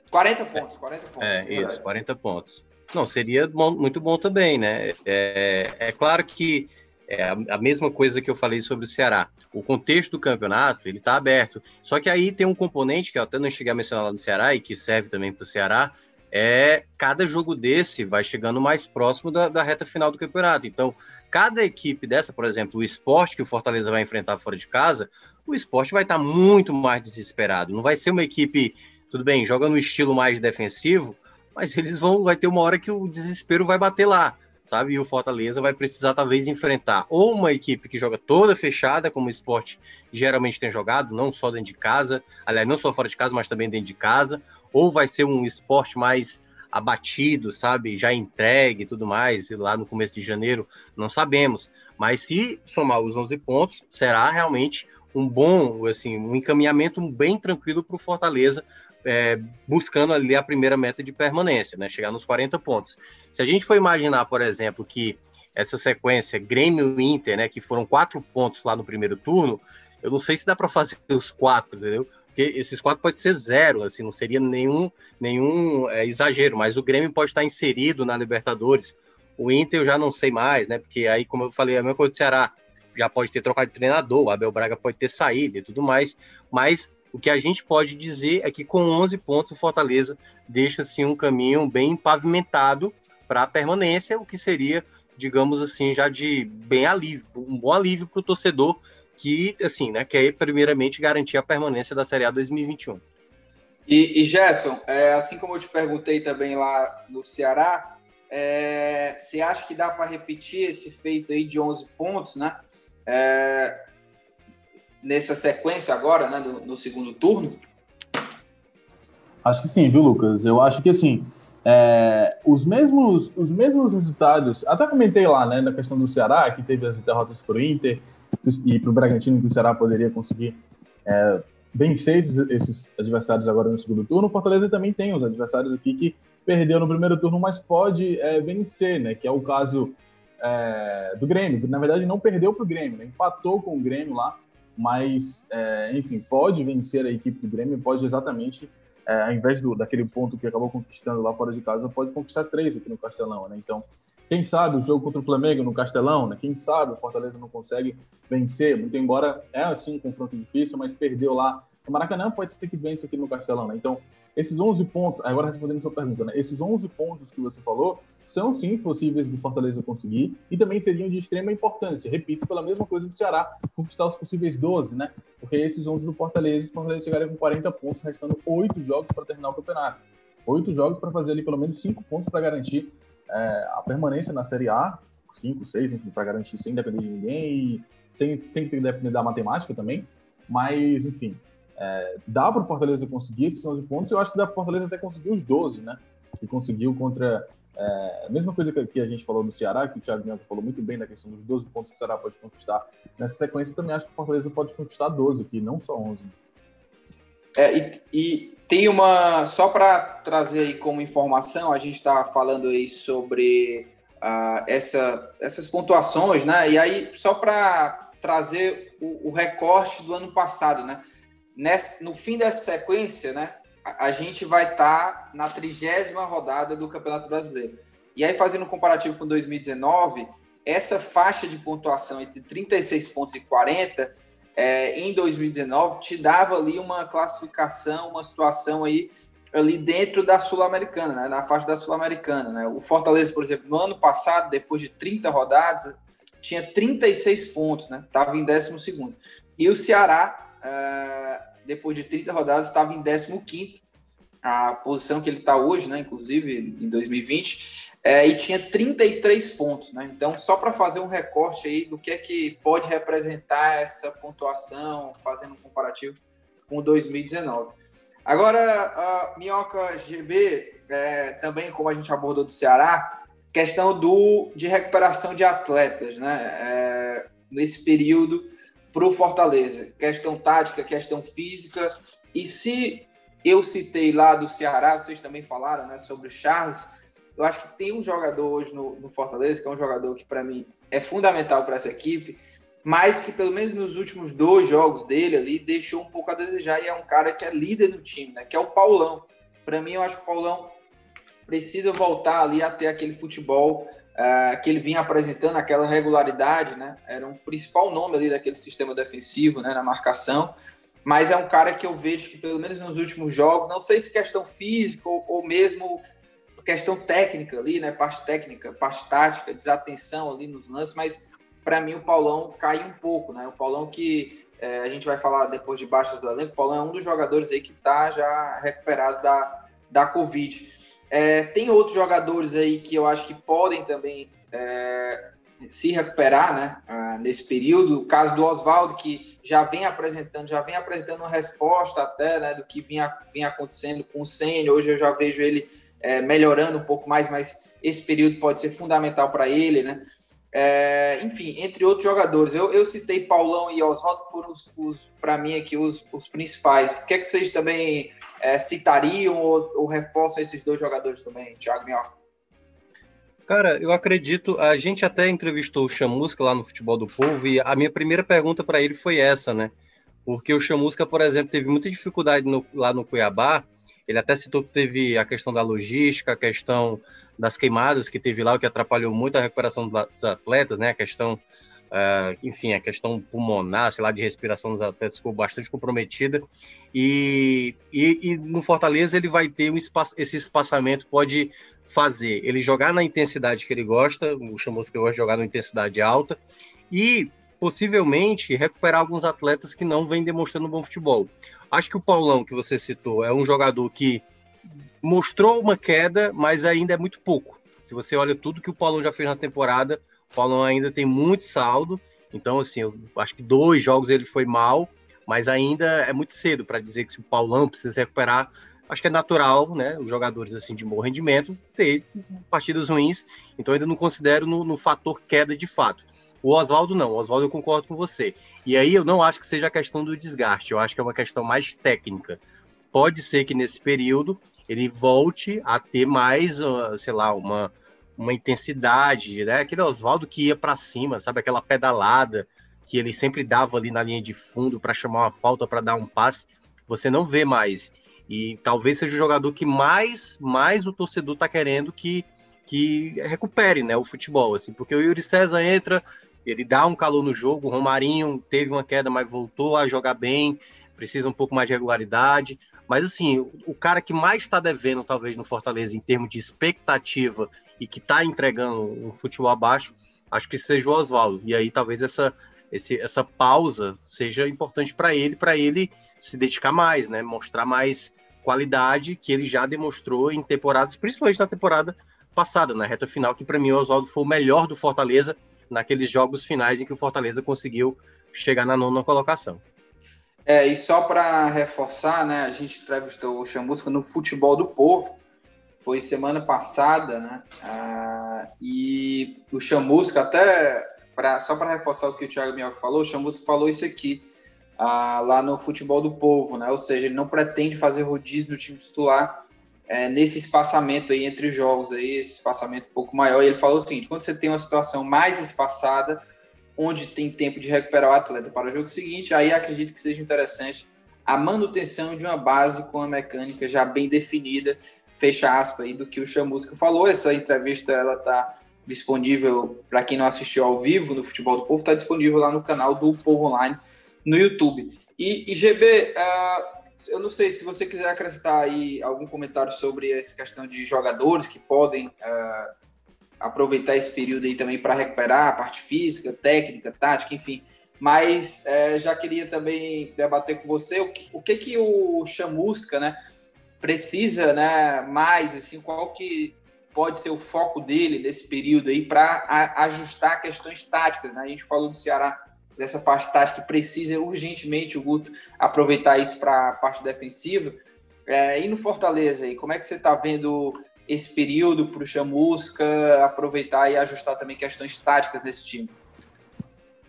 Speaker 2: 40 pontos, 40 pontos.
Speaker 3: É, isso, 40 pontos. Não, seria bom, muito bom também, né? É, é claro que é a mesma coisa que eu falei sobre o Ceará. O contexto do campeonato, ele está aberto. Só que aí tem um componente que eu até não cheguei a mencionar lá no Ceará e que serve também para o Ceará, é cada jogo desse vai chegando mais próximo da, da, reta final do campeonato. Então, cada equipe dessa, por exemplo, o esporte que o Fortaleza vai enfrentar fora de casa, o esporte vai estar tá muito mais desesperado. Não vai ser uma equipe tudo bem, joga no estilo mais defensivo, mas eles vão, vai ter uma hora que o desespero vai bater lá, sabe? E o Fortaleza vai precisar talvez enfrentar ou uma equipe que joga toda fechada, como o esporte geralmente tem jogado, não só dentro de casa, aliás, não só fora de casa, mas também dentro de casa, ou vai ser um esporte mais abatido, sabe? Já entregue e tudo mais, lá no começo de janeiro, não sabemos. Mas se somar os 11 pontos, será realmente um bom, assim, um encaminhamento bem tranquilo para o Fortaleza, é, buscando ali a primeira meta de permanência, né? Chegar nos 40 pontos. Se a gente for imaginar, por exemplo, que essa sequência Grêmio Inter, né, que foram quatro pontos lá no primeiro turno, eu não sei se dá para fazer os quatro, entendeu? Porque esses quatro pode ser zero, assim, não seria nenhum, nenhum é, exagero, mas o Grêmio pode estar inserido na Libertadores. O Inter eu já não sei mais, né? Porque aí, como eu falei, a mesma coisa do Ceará já pode ter trocado de treinador, o Abel Braga pode ter saído e tudo mais, mas o que a gente pode dizer é que com 11 pontos o Fortaleza deixa assim um caminho bem pavimentado para a permanência, o que seria, digamos assim, já de bem alívio, um bom alívio para o torcedor que, assim, né, quer primeiramente garantir a permanência da Série A 2021.
Speaker 2: E, e Gerson, é, assim como eu te perguntei também lá no Ceará, é, você acha que dá para repetir esse feito aí de 11 pontos, né? É, nessa sequência agora, né, no, no, segundo turno?
Speaker 4: Acho que sim, viu, Lucas? Eu acho que assim, é, os, mesmos, os mesmos resultados, até comentei lá, né, na questão do Ceará, que teve as derrotas para o Inter e para o Bragantino, que o Ceará poderia conseguir é, vencer esses, esses, adversários agora no segundo turno. O Fortaleza também tem os adversários aqui que perdeu no primeiro turno, mas pode é, vencer, né? Que é o caso é, do Grêmio, que na verdade não perdeu para o Grêmio, né? empatou com o Grêmio lá, mas é, enfim, pode vencer a equipe do Grêmio, pode exatamente, é, ao invés do, daquele ponto que acabou conquistando lá fora de casa, pode conquistar três aqui no Castelão, né? Então, quem sabe o jogo contra o Flamengo no Castelão, né? Quem sabe o Fortaleza não consegue vencer, muito embora é assim um confronto difícil, mas perdeu lá no Maracanã, pode ser que vença aqui no Castelão, né? Então, esses 11 pontos, agora respondendo a sua pergunta, né? Esses 11 pontos que você falou são sim possíveis do Fortaleza conseguir e também seriam de extrema importância. Repito, pela mesma coisa do Ceará, conquistar os possíveis 12, né? Porque esses 11 do Fortaleza, o Fortaleza chegaria com 40 pontos, restando 8 jogos para terminar o campeonato. 8 jogos para fazer ali pelo menos 5 pontos para garantir é, a permanência na Série A, 5, 6, enfim, para garantir sem depender de ninguém e sem, sem depender da matemática também. Mas, enfim, é, dá para o Fortaleza conseguir esses 11 pontos, eu acho que dá para o Fortaleza até conseguir os 12, né? Que conseguiu contra. É, a mesma coisa que, a gente falou do Ceará, que o Thiago Bianco falou muito bem da questão dos 12 pontos que o Ceará pode conquistar. Nessa sequência, eu também acho que o Fortaleza pode conquistar 12 aqui, não só 11.
Speaker 2: É, e, e tem uma. Só para trazer aí como informação, a gente está falando aí sobre uh, essa, essas pontuações, né? E aí, só para trazer o, o recorte do ano passado, né? nessa, no fim dessa sequência, né, a, gente vai estar tá na trigésima rodada do Campeonato Brasileiro. E aí, fazendo um comparativo com 2019, essa faixa de pontuação entre 36 pontos e 40, é, em 2019, te dava ali uma classificação, uma situação aí ali dentro da Sul-Americana, né, na faixa da Sul-Americana. Né? O Fortaleza, por exemplo, no ano passado, depois de 30 rodadas, tinha 36 pontos, né? Estava em 12 segundo. E o Ceará uh, depois de 30 rodadas, estava em 15 a posição que ele está hoje, né, inclusive em 2020, é, e tinha 33 pontos. Né? Então, só para fazer um recorte aí do que é que pode representar essa pontuação, fazendo um comparativo com 2019. Agora, a Minhoca GB, é, também como a gente abordou do Ceará, questão do, de recuperação de atletas, né? É, nesse período para o Fortaleza. Questão tática, questão física. E se eu citei lá do Ceará, vocês também falaram né, sobre o Charles, eu acho que tem um jogador hoje no, no Fortaleza, que é um jogador que para mim é fundamental para essa equipe, mas que pelo menos nos últimos dois jogos dele ali deixou um pouco a desejar e é um cara que é líder do time, né? Que é o Paulão. Para mim, eu acho que o Paulão precisa voltar ali a ter aquele futebol uh, que ele vinha apresentando aquela regularidade, né? Era um principal nome ali daquele sistema defensivo, né? Na marcação. Mas é um cara que eu vejo que, pelo menos nos últimos jogos, não sei se questão física ou, ou mesmo questão técnica ali, né? Parte técnica, parte tática, desatenção ali nos lances, mas para mim o Paulão cai um pouco, né? O Paulão que é, a gente vai falar depois de baixas do elenco, o Paulão é um dos jogadores aí que está já recuperado da, da Covid. É, tem outros jogadores aí que eu acho que podem também é, se recuperar né, nesse período. O caso do Oswaldo, que já vem apresentando, já vem apresentando uma resposta até né, do que vinha, vinha acontecendo com o Senna. Hoje eu já vejo ele é, melhorando um pouco mais, mas esse período pode ser fundamental para ele, né? É, enfim, entre outros jogadores. Eu, eu citei Paulão e Oswaldo, foram, os, os para mim, aqui os, os principais. O que é que vocês também é, citariam ou, ou, reforçam esses dois jogadores também, Thiago Minhoca?
Speaker 3: Cara, eu acredito. A gente até entrevistou o Chamusca lá no Futebol do Povo e a minha primeira pergunta para ele foi essa, né? Porque o Chamusca, por exemplo, teve muita dificuldade no, lá no Cuiabá ele até citou que teve a questão da logística, a questão das queimadas que teve lá, o que atrapalhou muito a recuperação dos atletas, né? A questão, uh, enfim, a questão pulmonar, sei lá, de respiração dos atletas ficou bastante comprometida. E, e, e no Fortaleza ele vai ter um espaço, esse espaçamento, pode fazer ele jogar na intensidade que ele gosta, o Chamusca que gosta jogar na intensidade alta, e possivelmente recuperar alguns atletas que não vêm demonstrando bom futebol. Acho que o Paulão, que você citou, é um jogador que mostrou uma queda, mas ainda é muito pouco. Se você olha tudo que o Paulão já fez na temporada, o Paulão ainda tem muito saldo. Então, assim, eu acho que dois jogos ele foi mal, mas ainda é muito cedo para dizer que se o Paulão precisa recuperar. Acho que é natural, né? Os jogadores assim de bom rendimento ter partidas ruins. Então, ainda não considero no, no fator queda de fato. O Oswaldo não, o Oswaldo eu concordo com você. E aí eu não acho que seja a questão do desgaste, eu acho que é uma questão mais técnica. Pode ser que nesse período ele volte a ter mais, ah, sei lá, uma, uma intensidade, né? Aquele Oswaldo que ia para cima, sabe? Aquela pedalada que ele sempre dava ali na linha de fundo para chamar uma falta, para dar um passe, você não vê mais. E talvez seja o jogador que mais, mais o torcedor está querendo que, que recupere né, o futebol, assim, porque o Yuri César entra, ele dá um calor no jogo. O Romarinho teve uma queda, mas voltou a jogar bem, precisa um pouco mais de regularidade. Mas assim, o cara que mais está devendo, talvez, no Fortaleza, em termos de expectativa e que está entregando um futebol abaixo, acho que seja o Oswaldo. E aí talvez essa, esse, essa pausa seja importante para ele, para ele se dedicar mais, né? Mostrar mais qualidade que ele já demonstrou em temporadas, principalmente na temporada passada, na reta final, que para mim o Oswaldo foi o melhor do Fortaleza naqueles jogos finais em que o Fortaleza conseguiu chegar na nona colocação.
Speaker 2: É, e só para reforçar, né, a gente entrevistou o Chamusca no Futebol do Povo, foi semana passada, né, ah, e o Chamusca até, pra, só para reforçar o que o Thiago Minhoca falou, o Chamusca falou isso aqui, ah, lá no Futebol do Povo, né, ou seja, ele não pretende fazer rodízio no time titular, é, nesse espaçamento aí entre os jogos, aí, esse espaçamento um pouco maior. E ele falou o seguinte: quando você tem uma situação mais espaçada, onde tem tempo de recuperar o atleta para o jogo seguinte, aí acredito que seja interessante a manutenção de uma base com a mecânica já bem definida, fecha aspas aí do que o Chamusca falou. Essa entrevista ela tá disponível para quem não assistiu ao vivo no Futebol do Povo, está disponível lá no canal do Povo Online no YouTube. E, e GB, uh, eu não sei se você quiser acrescentar aí algum comentário sobre essa questão de jogadores que podem uh, aproveitar esse período aí também para recuperar a parte física, técnica, tática, enfim. Mas uh, já queria também debater com você o que, o que, que o Chamusca, né, precisa, né, mais assim, qual que pode ser o foco dele nesse período aí para ajustar questões táticas, né? A gente falou do Ceará dessa parte tática que precisa urgentemente o Guto aproveitar isso para a parte defensiva. É, e no Fortaleza, aí, como é que você está vendo esse período para o Chamusca aproveitar e ajustar também questões táticas nesse time?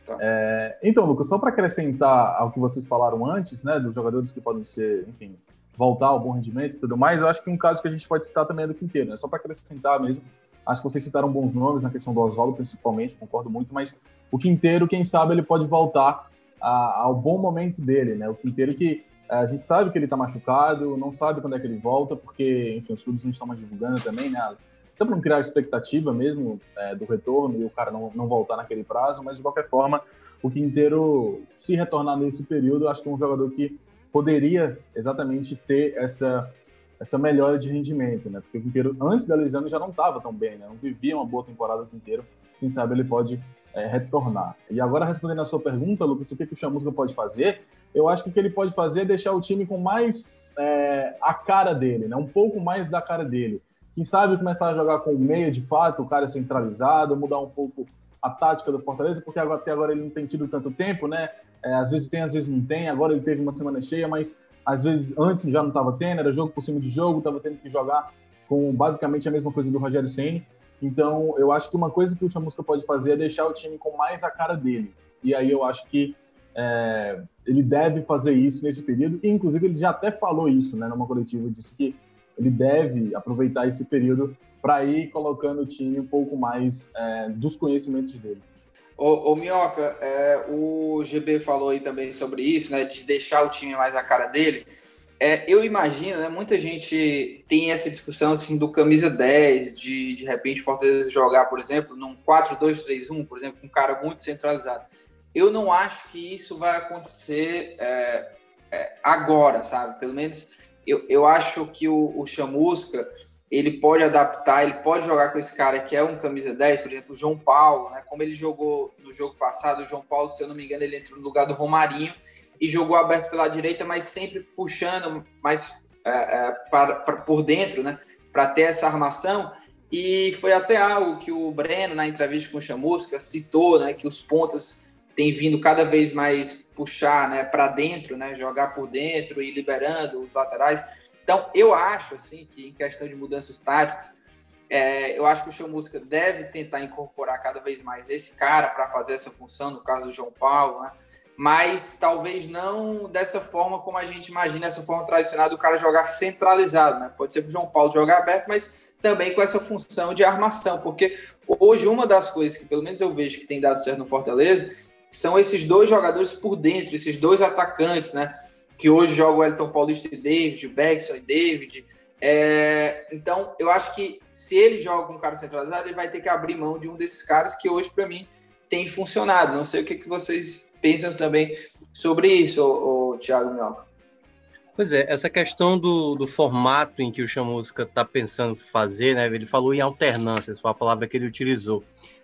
Speaker 4: Então, é, então Lucas, só para acrescentar ao que vocês falaram antes, né, dos jogadores que podem ser, enfim, voltar ao bom rendimento e tudo mais, eu acho que um caso que a gente pode citar também é do Quinteiro, né, só para acrescentar mesmo, Acho que vocês citaram bons nomes na questão do Oswaldo, principalmente, concordo muito, mas o Quinteiro, quem sabe, ele pode voltar a, ao bom momento dele, né? O Quinteiro que a gente sabe que ele está machucado, não sabe quando é que ele volta, porque, enfim, os clubes não estão mais divulgando também, né? Até para não criar expectativa mesmo é, do retorno e o cara não, não voltar naquele prazo, mas de qualquer forma, o Quinteiro, se retornar nesse período, acho que é um jogador que poderia exatamente ter essa essa melhora de rendimento, né? Porque o Quinteiro, antes da lesão, já não estava tão bem, né? Não vivia uma boa temporada o Quinteiro. Quem sabe ele pode é, retornar. E agora, respondendo a sua pergunta, Lucas, o que, que o Chamusca pode fazer? Eu acho que o que ele pode fazer é deixar o time com mais é, a cara dele, né? Um pouco mais da cara dele. quem sabe começar a jogar com meia de fato, o cara centralizado, mudar um pouco a tática do Fortaleza, porque até agora ele não tem tido tanto tempo, né? É, às vezes tem, às vezes não tem. Agora ele teve uma semana cheia, mas às vezes antes já não estava tendo, era jogo por cima de jogo, estava tendo que jogar com basicamente a mesma coisa do Rogério Ceni. Então, eu acho que uma coisa que o Chamusca pode fazer é deixar o time com mais a cara dele. E aí eu acho que é, ele deve fazer isso nesse período. E, inclusive, ele já até falou isso né, numa coletiva, disse que ele deve aproveitar esse período para ir colocando o time um pouco mais é, dos conhecimentos dele.
Speaker 2: Ô, ô Minhoca, é, o GB falou aí também sobre isso, né, de deixar o time mais a cara dele. É, eu imagino, né, muita gente tem essa discussão assim do camisa 10, de de repente Fortaleza jogar, por exemplo, num 4-2-3-1, por exemplo, com um cara muito centralizado. Eu não acho que isso vai acontecer é, é, agora, sabe? Pelo menos eu, eu acho que o, o Chamusca ele pode adaptar, ele pode jogar com esse cara que é um camisa 10, por exemplo, o João Paulo, né? Como ele jogou no jogo passado, o João Paulo, se eu não me engano, ele entrou no lugar do Romarinho e jogou aberto pela direita, mas sempre puxando mais é, é, para, por dentro, né? Para ter essa armação. E foi até algo que o Breno, na entrevista com o Chamusca, citou, né? Que os pontos têm vindo cada vez mais puxar né, para dentro, né? Jogar por dentro e liberando os laterais. Então, eu acho, assim, que em questão de mudanças táticas, é, eu acho que o Chamusca deve tentar incorporar cada vez mais esse cara para fazer essa função, no caso do João Paulo, né? mas talvez não dessa forma como a gente imagina, essa forma tradicional do cara jogar centralizado, né? Pode ser para o João Paulo jogar aberto, mas também com essa função de armação, porque hoje uma das coisas que pelo menos eu vejo que tem dado certo no Fortaleza são esses dois jogadores por dentro, esses dois atacantes, né? Que hoje jogam o Elton Paulista e David, o Bergson e David. É... então, eu acho que se ele joga com um cara centralizado, ele vai ter que abrir mão de um desses caras que hoje, para mim, tem funcionado. Não sei o que, que vocês pensam também sobre isso, o, o Thiago Minhoca.
Speaker 3: Pois é, essa questão do, do formato em que o Chamusca está pensando fazer, né? Ele falou em alternância, foi a palavra que ele utilizou.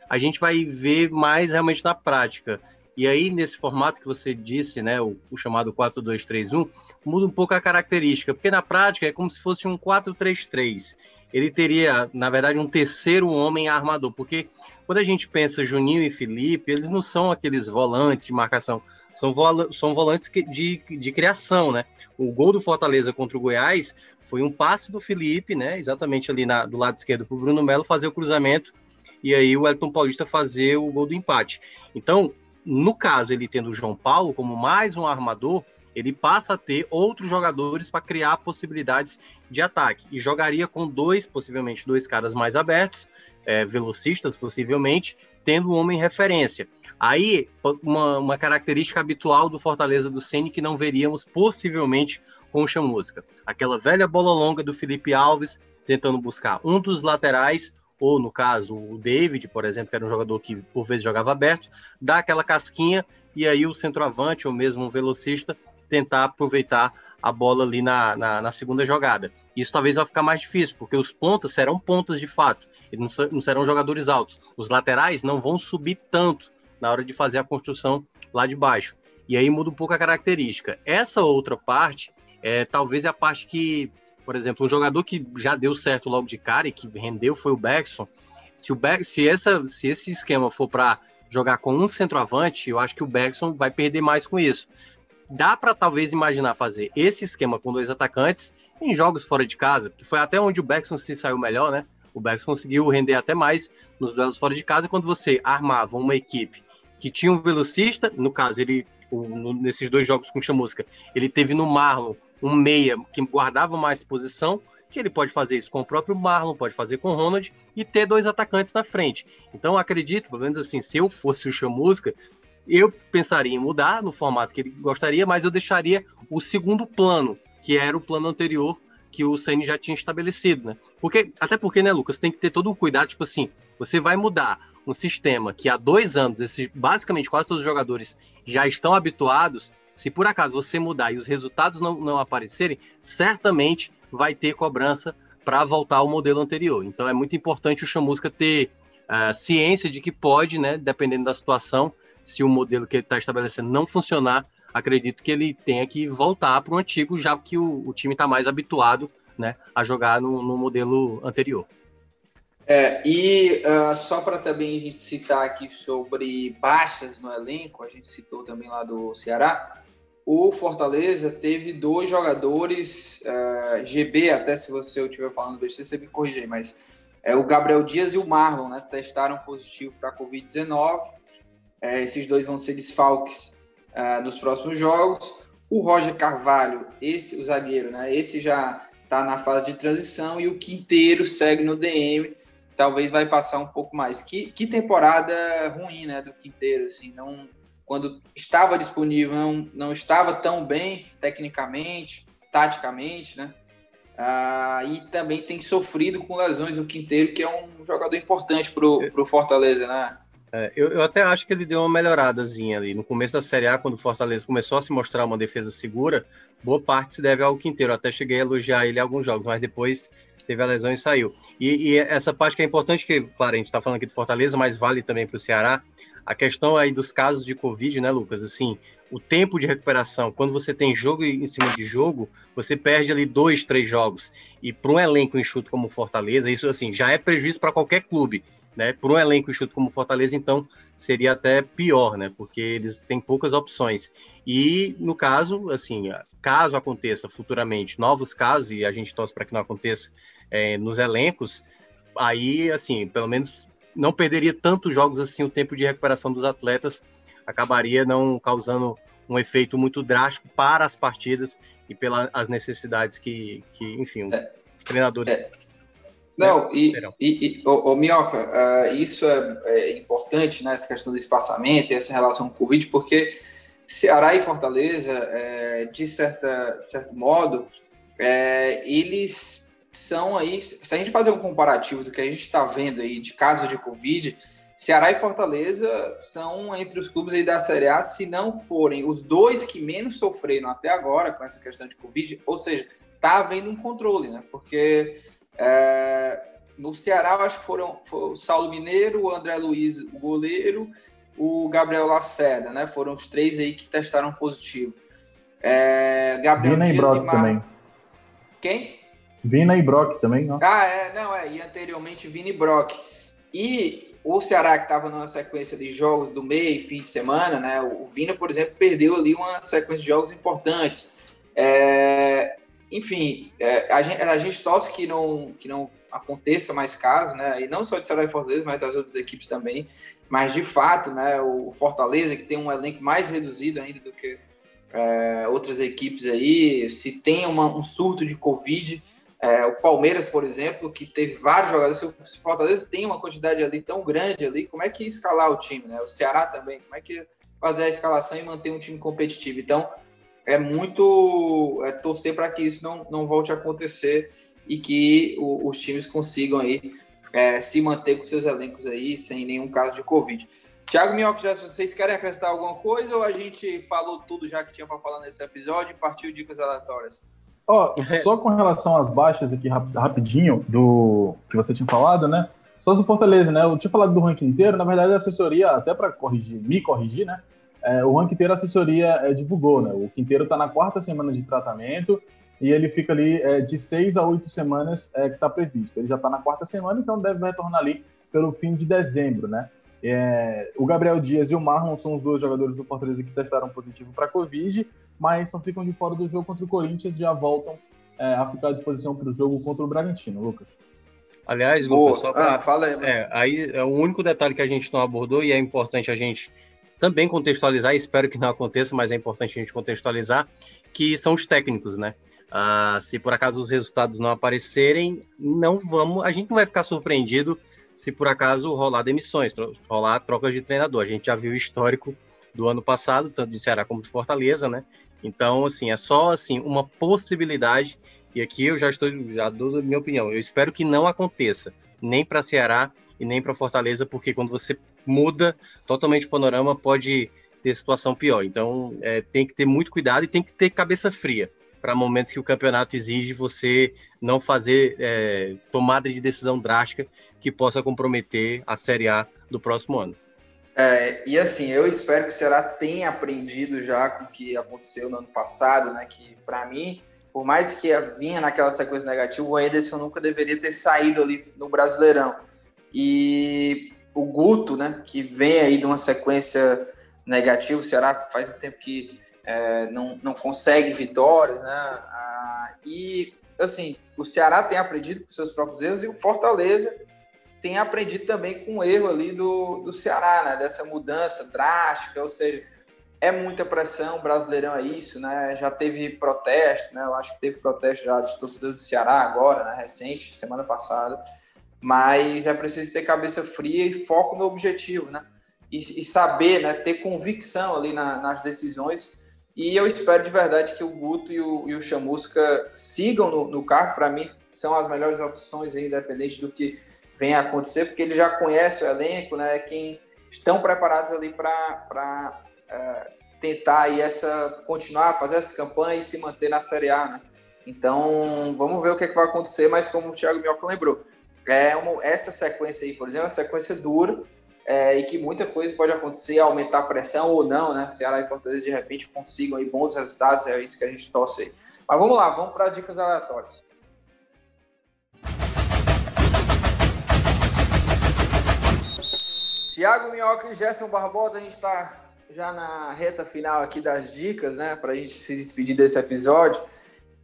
Speaker 3: A gente vai ver mais realmente na prática. E aí, nesse formato que você disse, né, o, o chamado 4-2-3-1, muda um pouco a característica, porque na prática é como se fosse um 4-3-3 ele teria, na verdade, um terceiro homem armador, porque quando a gente pensa Juninho e Felipe, eles não são aqueles volantes de marcação, são, são volantes de, de criação, né? O gol do Fortaleza contra o Goiás foi um passe do Felipe, né? Exatamente ali na, do lado esquerdo para o Bruno Melo fazer o cruzamento e aí o Elton Paulista fazer o gol do empate. Então, no caso, ele tendo o João Paulo como mais um armador, ele passa a ter outros jogadores para criar possibilidades de ataque e jogaria com dois, possivelmente dois caras mais abertos, é, velocistas possivelmente, tendo um homem referência. Aí, uma, uma característica habitual do Fortaleza do Ceni que não veríamos possivelmente com o Chamusca. Aquela velha bola longa do Felipe Alves tentando buscar um dos laterais ou no caso o David, por exemplo, que era um jogador que por vezes jogava aberto, dá aquela casquinha e aí o centroavante ou mesmo um velocista tentar aproveitar a bola ali na, na, na, segunda jogada. Isso talvez vai ficar mais difícil, porque os pontas serão pontas de fato, eles não, não serão jogadores altos. Os laterais não vão subir tanto na hora de fazer a construção lá de baixo. E aí muda um pouco a característica. Essa outra parte, é, talvez é a parte que, por exemplo, um jogador que já deu certo logo de cara e que rendeu foi o Beckson. Se, o Beck, se, essa, se esse esquema for para jogar com um centroavante, eu acho que o Beckson vai perder mais com isso dá para talvez imaginar fazer esse esquema com dois atacantes em jogos fora de casa, que foi até onde o Beckson se saiu melhor, né? O Beckson conseguiu render até mais nos duelos fora de casa quando você armava uma equipe que tinha um velocista, no caso, ele o, nesses dois jogos com Chamusca, ele teve no Marlon um meia que guardava mais posição, que ele pode fazer isso com o próprio Marlon, pode fazer com o Ronald e ter dois atacantes na frente. Então, acredito, pelo menos assim, se eu fosse o Chamusca, eu pensaria em mudar no formato que ele gostaria, mas eu deixaria o segundo plano, que era o plano anterior que o Ceni já tinha estabelecido, né? Porque até porque, né, Lucas, tem que ter todo um cuidado, tipo assim, você vai mudar um sistema que há dois anos, esses, basicamente quase todos os jogadores já estão habituados. Se por acaso você mudar e os resultados não, não aparecerem, certamente vai ter cobrança para voltar ao modelo anterior. Então é muito importante o Chamusca ter uh, ciência de que pode, né, dependendo da situação, se o modelo que ele está estabelecendo não funcionar, acredito que ele tenha que voltar para o antigo, já que o, o time está mais habituado né, a jogar no, no modelo anterior.
Speaker 2: É, e uh, só para também a gente citar aqui sobre baixas no elenco, a gente citou também lá do Ceará, o Fortaleza teve dois jogadores uh, é, GB, até se você estiver falando besteira, você me corrigir, mas é o Gabriel Dias e o Marlon, né? Testaram positivo para a Covid-19. É, esses dois vão ser desfalques uh, nos próximos jogos. O Roger Carvalho, esse, o zagueiro, né? Esse já está na fase de transição e o Quinteiro segue no DM. Talvez vai passar um pouco mais. Que, que temporada ruim, né? Do Quinteiro, assim, não quando estava disponível, não, não estava tão bem tecnicamente, taticamente, né? Ah, e também tem sofrido com lesões o Quinteiro, que é um jogador importante para o Fortaleza, né?
Speaker 3: É, eu, eu, até acho que ele deu uma melhoradazinha ali. No começo da Série A, quando o Fortaleza começou a se mostrar uma defesa segura, boa parte se deve ao Quinteiro. Eu até cheguei a elogiar ele em alguns jogos, mas depois teve a lesão e saiu. E, e essa parte que é importante, que, claro, a gente está falando aqui de Fortaleza, mas vale também para o Ceará, a questão aí dos casos de Covid, né, Lucas? Assim, o tempo de recuperação, quando você tem jogo em cima de jogo, você perde ali dois, três jogos. E para um elenco enxuto como Fortaleza, isso assim já é prejuízo para qualquer clube, né? Para um elenco enxuto como Fortaleza, então seria até pior, né? Porque eles têm poucas opções. E no caso, assim, caso aconteça futuramente novos casos e a gente torce para que não aconteça é, nos elencos, aí, assim, pelo menos não perderia tantos jogos assim, o tempo de recuperação dos atletas acabaria não causando um efeito muito drástico para as partidas e pelas necessidades que, que enfim, os é, treinadores. É.
Speaker 2: Não, e, e, e o, o Minhoca, uh, isso é, é, importante, né, essa questão do espaçamento e essa relação com o Covid, porque Ceará e Fortaleza, é, de, certa, de certo modo, é, eles são aí, se a gente fazer um comparativo do que a gente está vendo aí de casos de Covid, Ceará e Fortaleza são entre os clubes aí da Série A, se não forem os dois que menos sofreram até agora com essa questão de Covid, ou seja, tá havendo um controle, né? Porque é, no Ceará, eu acho que foram o Saulo Mineiro, o André Luiz, o goleiro, o Gabriel Lacerda, né? Foram os três aí que testaram positivo. É,
Speaker 4: Gabriel Dias e Mar... também.
Speaker 2: Quem?
Speaker 4: Vina e Brock também, não?
Speaker 2: Ah, é, não, é. E anteriormente Vina e Brock. E o Ceará, que estava numa sequência de jogos do meio, fim de semana, né? O Vina, por exemplo, perdeu ali uma sequência de jogos importantes. É, enfim, é, a, gente, a gente torce que não, que não aconteça mais casos, né? E não só de Ceará e Fortaleza, mas das outras equipes também. Mas, de fato, né, o Fortaleza, que tem um elenco mais reduzido ainda do que é, outras equipes aí, se tem uma, um surto de Covid, é, o Palmeiras, por exemplo, que teve vários jogadores, se o Fortaleza tem uma quantidade ali tão grande ali, como é que escalar o time, né? O Ceará também, como é que fazer a escalação e manter um time competitivo? Então, é muito é, torcer para que isso não, não volte a acontecer e que o, os times consigam aí é, se manter com seus elencos aí sem nenhum caso de Covid. Tiago Minhoca, já se vocês querem acrescentar alguma coisa ou a gente falou tudo já que tinha para falar nesse episódio e partiu dicas aleatórias?
Speaker 4: Ó, só com relação às baixas aqui, rapidinho, do que você tinha falado, né? Só do Fortaleza, né? Eu tinha falado do ranking inteiro, na verdade a assessoria, até para corrigir, me corrigir, né? É, o ranking inteiro a assessoria é, divulgou, né? O Quinteiro está na quarta semana de tratamento e ele fica ali é, de seis a oito semanas é, que está previsto. Ele já está na quarta semana, então deve retornar ali pelo fim de dezembro, né? É, o Gabriel Dias e o Marlon são os dois jogadores do Fortaleza que testaram positivo para Covid, mas só ficam de fora do jogo contra o Corinthians e já voltam é, a ficar à disposição para o jogo contra o Bragantino, Lucas.
Speaker 3: Aliás, Lucas, só pra, ah, fala aí, é, aí é o único detalhe que a gente não abordou e é importante a gente também contextualizar, espero que não aconteça, mas é importante a gente contextualizar, que são os técnicos, né? Ah, se por acaso os resultados não aparecerem, não vamos, a gente não vai ficar surpreendido se por acaso rolar demissões, rolar trocas de treinador. A gente já viu o histórico do ano passado, tanto de Ceará como de Fortaleza, né? Então, assim, é só assim uma possibilidade. E aqui eu já estou, já dou minha opinião. Eu espero que não aconteça, nem para Ceará e nem para Fortaleza, porque quando você muda totalmente o panorama, pode ter situação pior. Então, é, tem que ter muito cuidado e tem que ter cabeça fria para momentos que o campeonato exige você não fazer é, tomada de decisão drástica que possa comprometer a Série A do próximo ano.
Speaker 2: É, e assim, eu espero que o Ceará tenha aprendido já com o que aconteceu no ano passado, né? Que para mim por mais que vinha naquela sequência negativa, o Ederson nunca deveria ter saído ali no Brasileirão. E o Guto, né, que vem aí de uma sequência negativa, o Ceará faz um tempo que é, não, não consegue vitórias, né? Ah, e assim, o Ceará tem aprendido com seus próprios erros e o Fortaleza tem aprendido também com o erro ali do, do Ceará, né? Dessa mudança drástica, ou seja, é muita pressão, o Brasileirão é isso, né? Já teve protesto, né? Eu acho que teve protesto já de torcedores do Ceará agora, né? Recente, semana passada. Mas é preciso ter cabeça fria e foco no objetivo, né? E, e saber, né? Ter convicção ali na, nas decisões. E eu espero de verdade que o Guto e o, e o Chamusca sigam no, no carro. Para mim, são as melhores opções, independente do que venha a acontecer, porque ele já conhece o elenco, né? Quem estão preparados ali para é, tentar aí essa continuar, fazer essa campanha e se manter na Série A, né? Então, vamos ver o que, é que vai acontecer, mas como o Thiago Minhoca lembrou, é uma, essa sequência aí, por exemplo, é uma sequência dura é, e que muita coisa pode acontecer, aumentar a pressão ou não, né? Ceará e Fortaleza de repente consigam aí bons resultados, é isso que a gente torce aí. Mas vamos lá, vamos para dicas aleatórias. Tiago Minhoca e Gerson Barbosa, a gente está já na reta final aqui das dicas, né, para a gente se despedir desse episódio.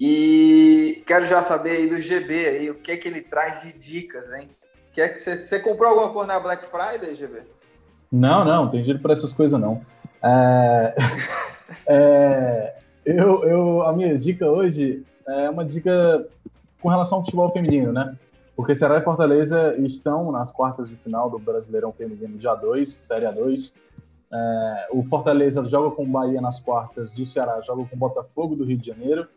Speaker 2: E quero já saber aí do GB aí, o que é que ele traz de dicas, hein? Que é que você, você comprou alguma coisa na Black Friday, GB?
Speaker 4: Não, não, tem dinheiro para essas coisas não. É, é, eu, eu, a minha dica hoje é uma dica com relação ao futebol feminino, né? Porque Ceará e Fortaleza estão nas quartas de final do Brasileirão Feminino dia 2, Série A2. É, o Fortaleza joga com o Bahia nas quartas e o Ceará joga com o Botafogo do Rio de Janeiro.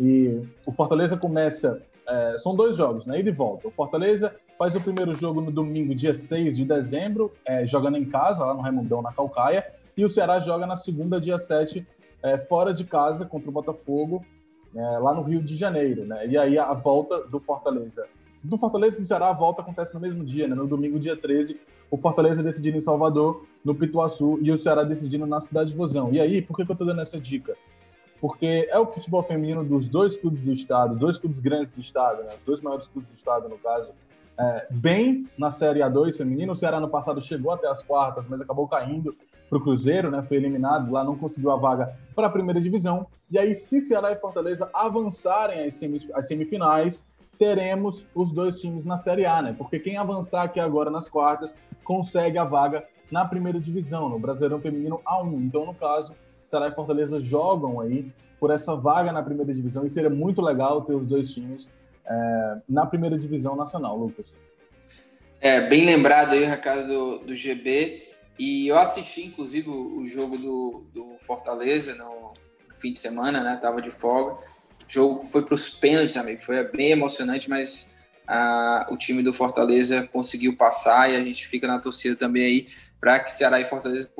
Speaker 4: E o Fortaleza começa. É, são dois jogos, né? Ida e volta. O Fortaleza faz o primeiro jogo no domingo, dia 6 de dezembro, é, jogando em casa, lá no Raimundão, na Calcaia. E o Ceará joga na segunda, dia 7, é, fora de casa, contra o Botafogo, é, lá no Rio de Janeiro, né? E aí a volta do Fortaleza. Do Fortaleza e do Ceará, a volta acontece no mesmo dia, né? No domingo, dia 13, o Fortaleza decidindo em Salvador, no Pituaçu, e o Ceará decidindo na cidade de Vozão. E aí, por que, que eu tô dando essa dica? Porque é o futebol feminino dos dois clubes do estado, dois clubes grandes do estado, né? os dois maiores clubes do estado, no caso, é, bem na Série A2 feminino. O Ceará no passado chegou até as quartas, mas acabou caindo para o Cruzeiro, né? Foi eliminado lá, não conseguiu a vaga para a primeira divisão. E aí, se Ceará e Fortaleza avançarem às semifinais, teremos os dois times na Série A, né? Porque quem avançar aqui agora nas quartas consegue a vaga na primeira divisão, no Brasileirão Feminino A1. Então, no caso, Ceará e Fortaleza jogam aí por essa vaga na primeira divisão e seria muito legal ter os dois times é, na primeira divisão nacional, Lucas.
Speaker 2: É, bem lembrado aí o recado do, do GB. E eu assisti, inclusive, o, jogo do, do Fortaleza no fim de semana, né? Tava de folga. Jogo foi para os pênaltis, amigo. Foi bem emocionante, mas a, o time do Fortaleza conseguiu passar e a gente fica na torcida também aí para que Ceará e Fortaleza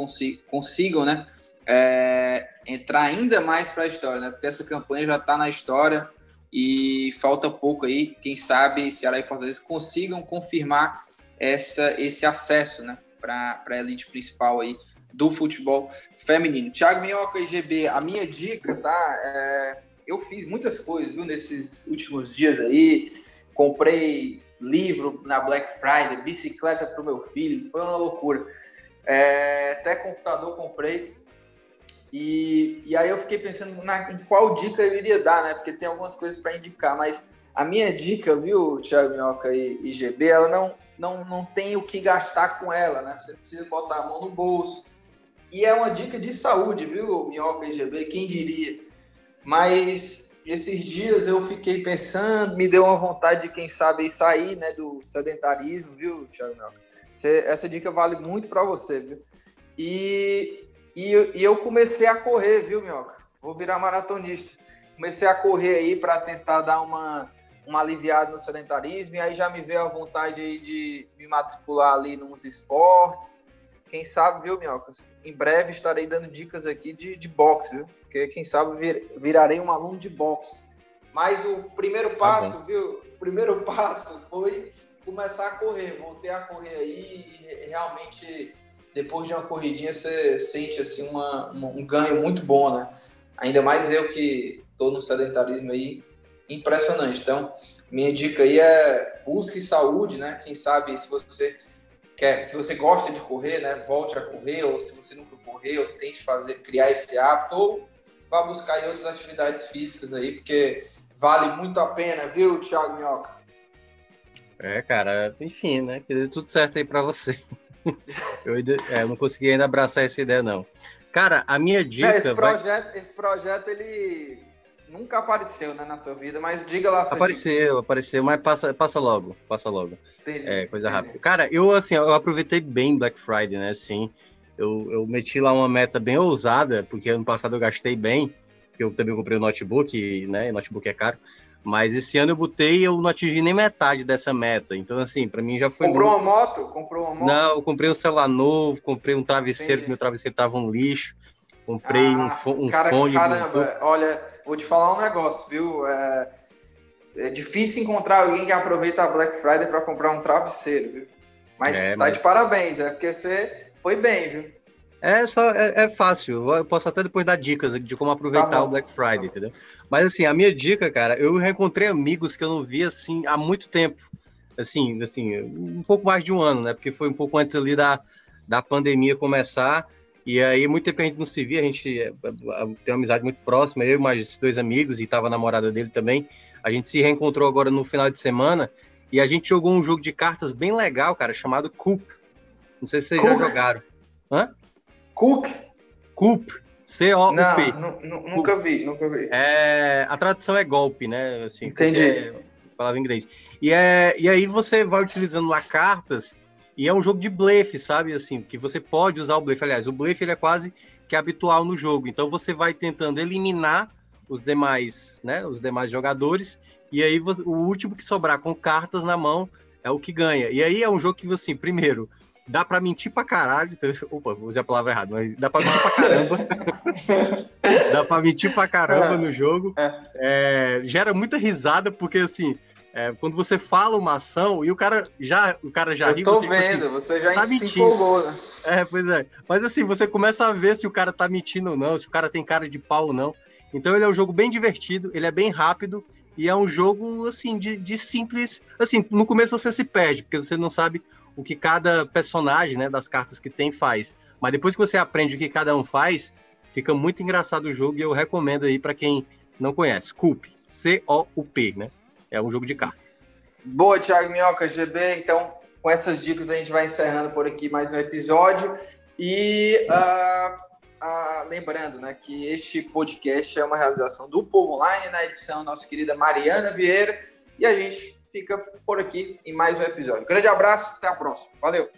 Speaker 2: consigam, né? É, entrar ainda mais para a história, né? Porque essa campanha já está na história e falta pouco aí. Quem sabe Ceará e Fortaleza consigam confirmar essa, esse acesso, né? Para a elite principal aí do futebol feminino. Thiago Minhoca e GB, a minha dica, tá? É, eu fiz muitas coisas, viu, nesses últimos dias aí. Comprei livro na Black Friday, bicicleta para o meu filho, foi uma loucura. É, até computador comprei. E, e aí eu fiquei pensando na, em qual dica eu iria dar, né? Porque tem algumas coisas para indicar, mas a minha dica, viu, Thiago Minhoca e, e GB, ela não, não, não tem o que gastar com ela, né? Você precisa botar a mão no bolso. E é uma dica de saúde, viu, Minhoca e GB? Quem diria? Mas esses dias eu fiquei pensando, me deu uma vontade de, quem sabe, sair né, do sedentarismo, viu, Thiago Minhoca? essa dica vale muito para você, viu? E, e, e, eu comecei a correr, viu, Minhoca? Vou virar maratonista. Comecei a correr aí para tentar dar uma, uma aliviada no sedentarismo, e aí já me veio a vontade aí de me matricular ali nos esportes. Quem sabe, viu, Minhoca? Em breve estarei dando dicas aqui de, de boxe, viu? Porque quem sabe vir, virarei um aluno de boxe. Mas o primeiro tá passo, tá viu? O primeiro passo foi começar a correr. Voltei a correr aí e realmente depois de uma corridinha você sente assim uma, um ganho muito bom, né? Ainda mais eu que tô no sedentarismo aí impressionante. Então, minha dica aí é busque saúde, né? Quem sabe se você quer, se você gosta de correr, né, volte a correr, ou se você nunca correu, tente fazer, criar esse hábito, ou vá buscar aí outras atividades físicas aí, porque vale muito a pena, viu, Thiago Minhoca?
Speaker 3: É, cara, enfim, né? Que dê tudo certo aí para você. eu, é, eu não consegui ainda abraçar essa ideia, não. Cara, a minha dica. Não,
Speaker 2: esse, projeto, vai... esse projeto, ele nunca apareceu né, na sua vida, mas diga lá.
Speaker 3: Apareceu, apareceu, mas passa, passa logo, passa logo. Entendi, é, coisa entendi. rápida. Cara, eu, assim, eu aproveitei bem Black Friday, né, assim. Eu, eu meti lá uma meta bem ousada, porque ano passado eu gastei bem, porque eu também comprei o um notebook, né, notebook é caro. Mas esse ano eu botei e eu não atingi nem metade dessa meta. Então, assim, para mim já foi.
Speaker 2: Comprou muito... uma moto? Comprou uma moto?
Speaker 3: Não, eu comprei um celular novo, comprei um travesseiro, Entendi. que meu travesseiro tava um lixo. Comprei ah, um, um
Speaker 2: cara, fone. Caramba, olha, vou te falar um negócio, viu? É, é difícil encontrar alguém que aproveita a Black Friday para comprar um travesseiro, viu? Mas é, tá mas... de parabéns, é porque você foi bem, viu?
Speaker 3: É só é, é, fácil. Eu posso até depois dar dicas de como aproveitar tá o Black Friday, tá entendeu? Mas assim, a minha dica, cara, eu reencontrei amigos que eu não via assim há muito tempo. Assim, assim, um pouco mais de um ano, né? Porque foi um pouco antes ali da, da pandemia começar. E aí, muito tempo a gente não se via, a gente é, é, tem uma amizade muito próxima, eu e mais dois amigos, e tava a namorada dele também. A gente se reencontrou agora no final de semana e a gente jogou um jogo de cartas bem legal, cara, chamado Coop. Não sei se vocês Coop? já jogaram. Hã?
Speaker 2: Cook?
Speaker 3: Coop.
Speaker 2: C-O-U-P. Nunca vi, nunca vi.
Speaker 3: É, a tradução é golpe, né? Assim,
Speaker 2: Entendi. É,
Speaker 3: palavra em inglês. E, é, e aí você vai utilizando lá cartas e é um jogo de blefe, sabe? Assim, que você pode usar o blefe. Aliás, o blefe ele é quase que habitual no jogo. Então você vai tentando eliminar os demais, né? Os demais jogadores. E aí o último que sobrar com cartas na mão é o que ganha. E aí é um jogo que, assim, primeiro, dá pra mentir pra caralho. Então, opa, vou usar a palavra errada, mas dá pra mentir pra caramba. dá pra mentir pra caramba no jogo. É, é gera muita risada, porque assim. É, quando você fala uma ação e o cara já, o cara já
Speaker 2: Eu ri, tô você, tipo assim, vendo, assim, você já tá mentindo. empolgou, né?
Speaker 3: É, pois é. Mas assim, você começa a ver se o cara tá mentindo ou não, se o cara tem cara de pau ou não. Então ele é um jogo bem divertido, ele é bem rápido e é um jogo assim de, de simples. Assim, no começo você se perde, porque você não sabe o que cada personagem, né, das cartas que tem faz. Mas depois que você aprende o que cada um faz, fica muito engraçado o jogo e eu recomendo aí para quem não conhece. Coop, C-O-U-P, né? É um jogo de cartas.
Speaker 2: Boa, Thiago Minhoca, GB. Então, com essas dicas a gente vai encerrando por aqui mais um episódio. E uh, uh, lembrando né, que este podcast é uma realização do Povo Online, na edição nossa querida Mariana Vieira. E a gente fica por aqui em mais um episódio. grande abraço, até a próxima. Valeu!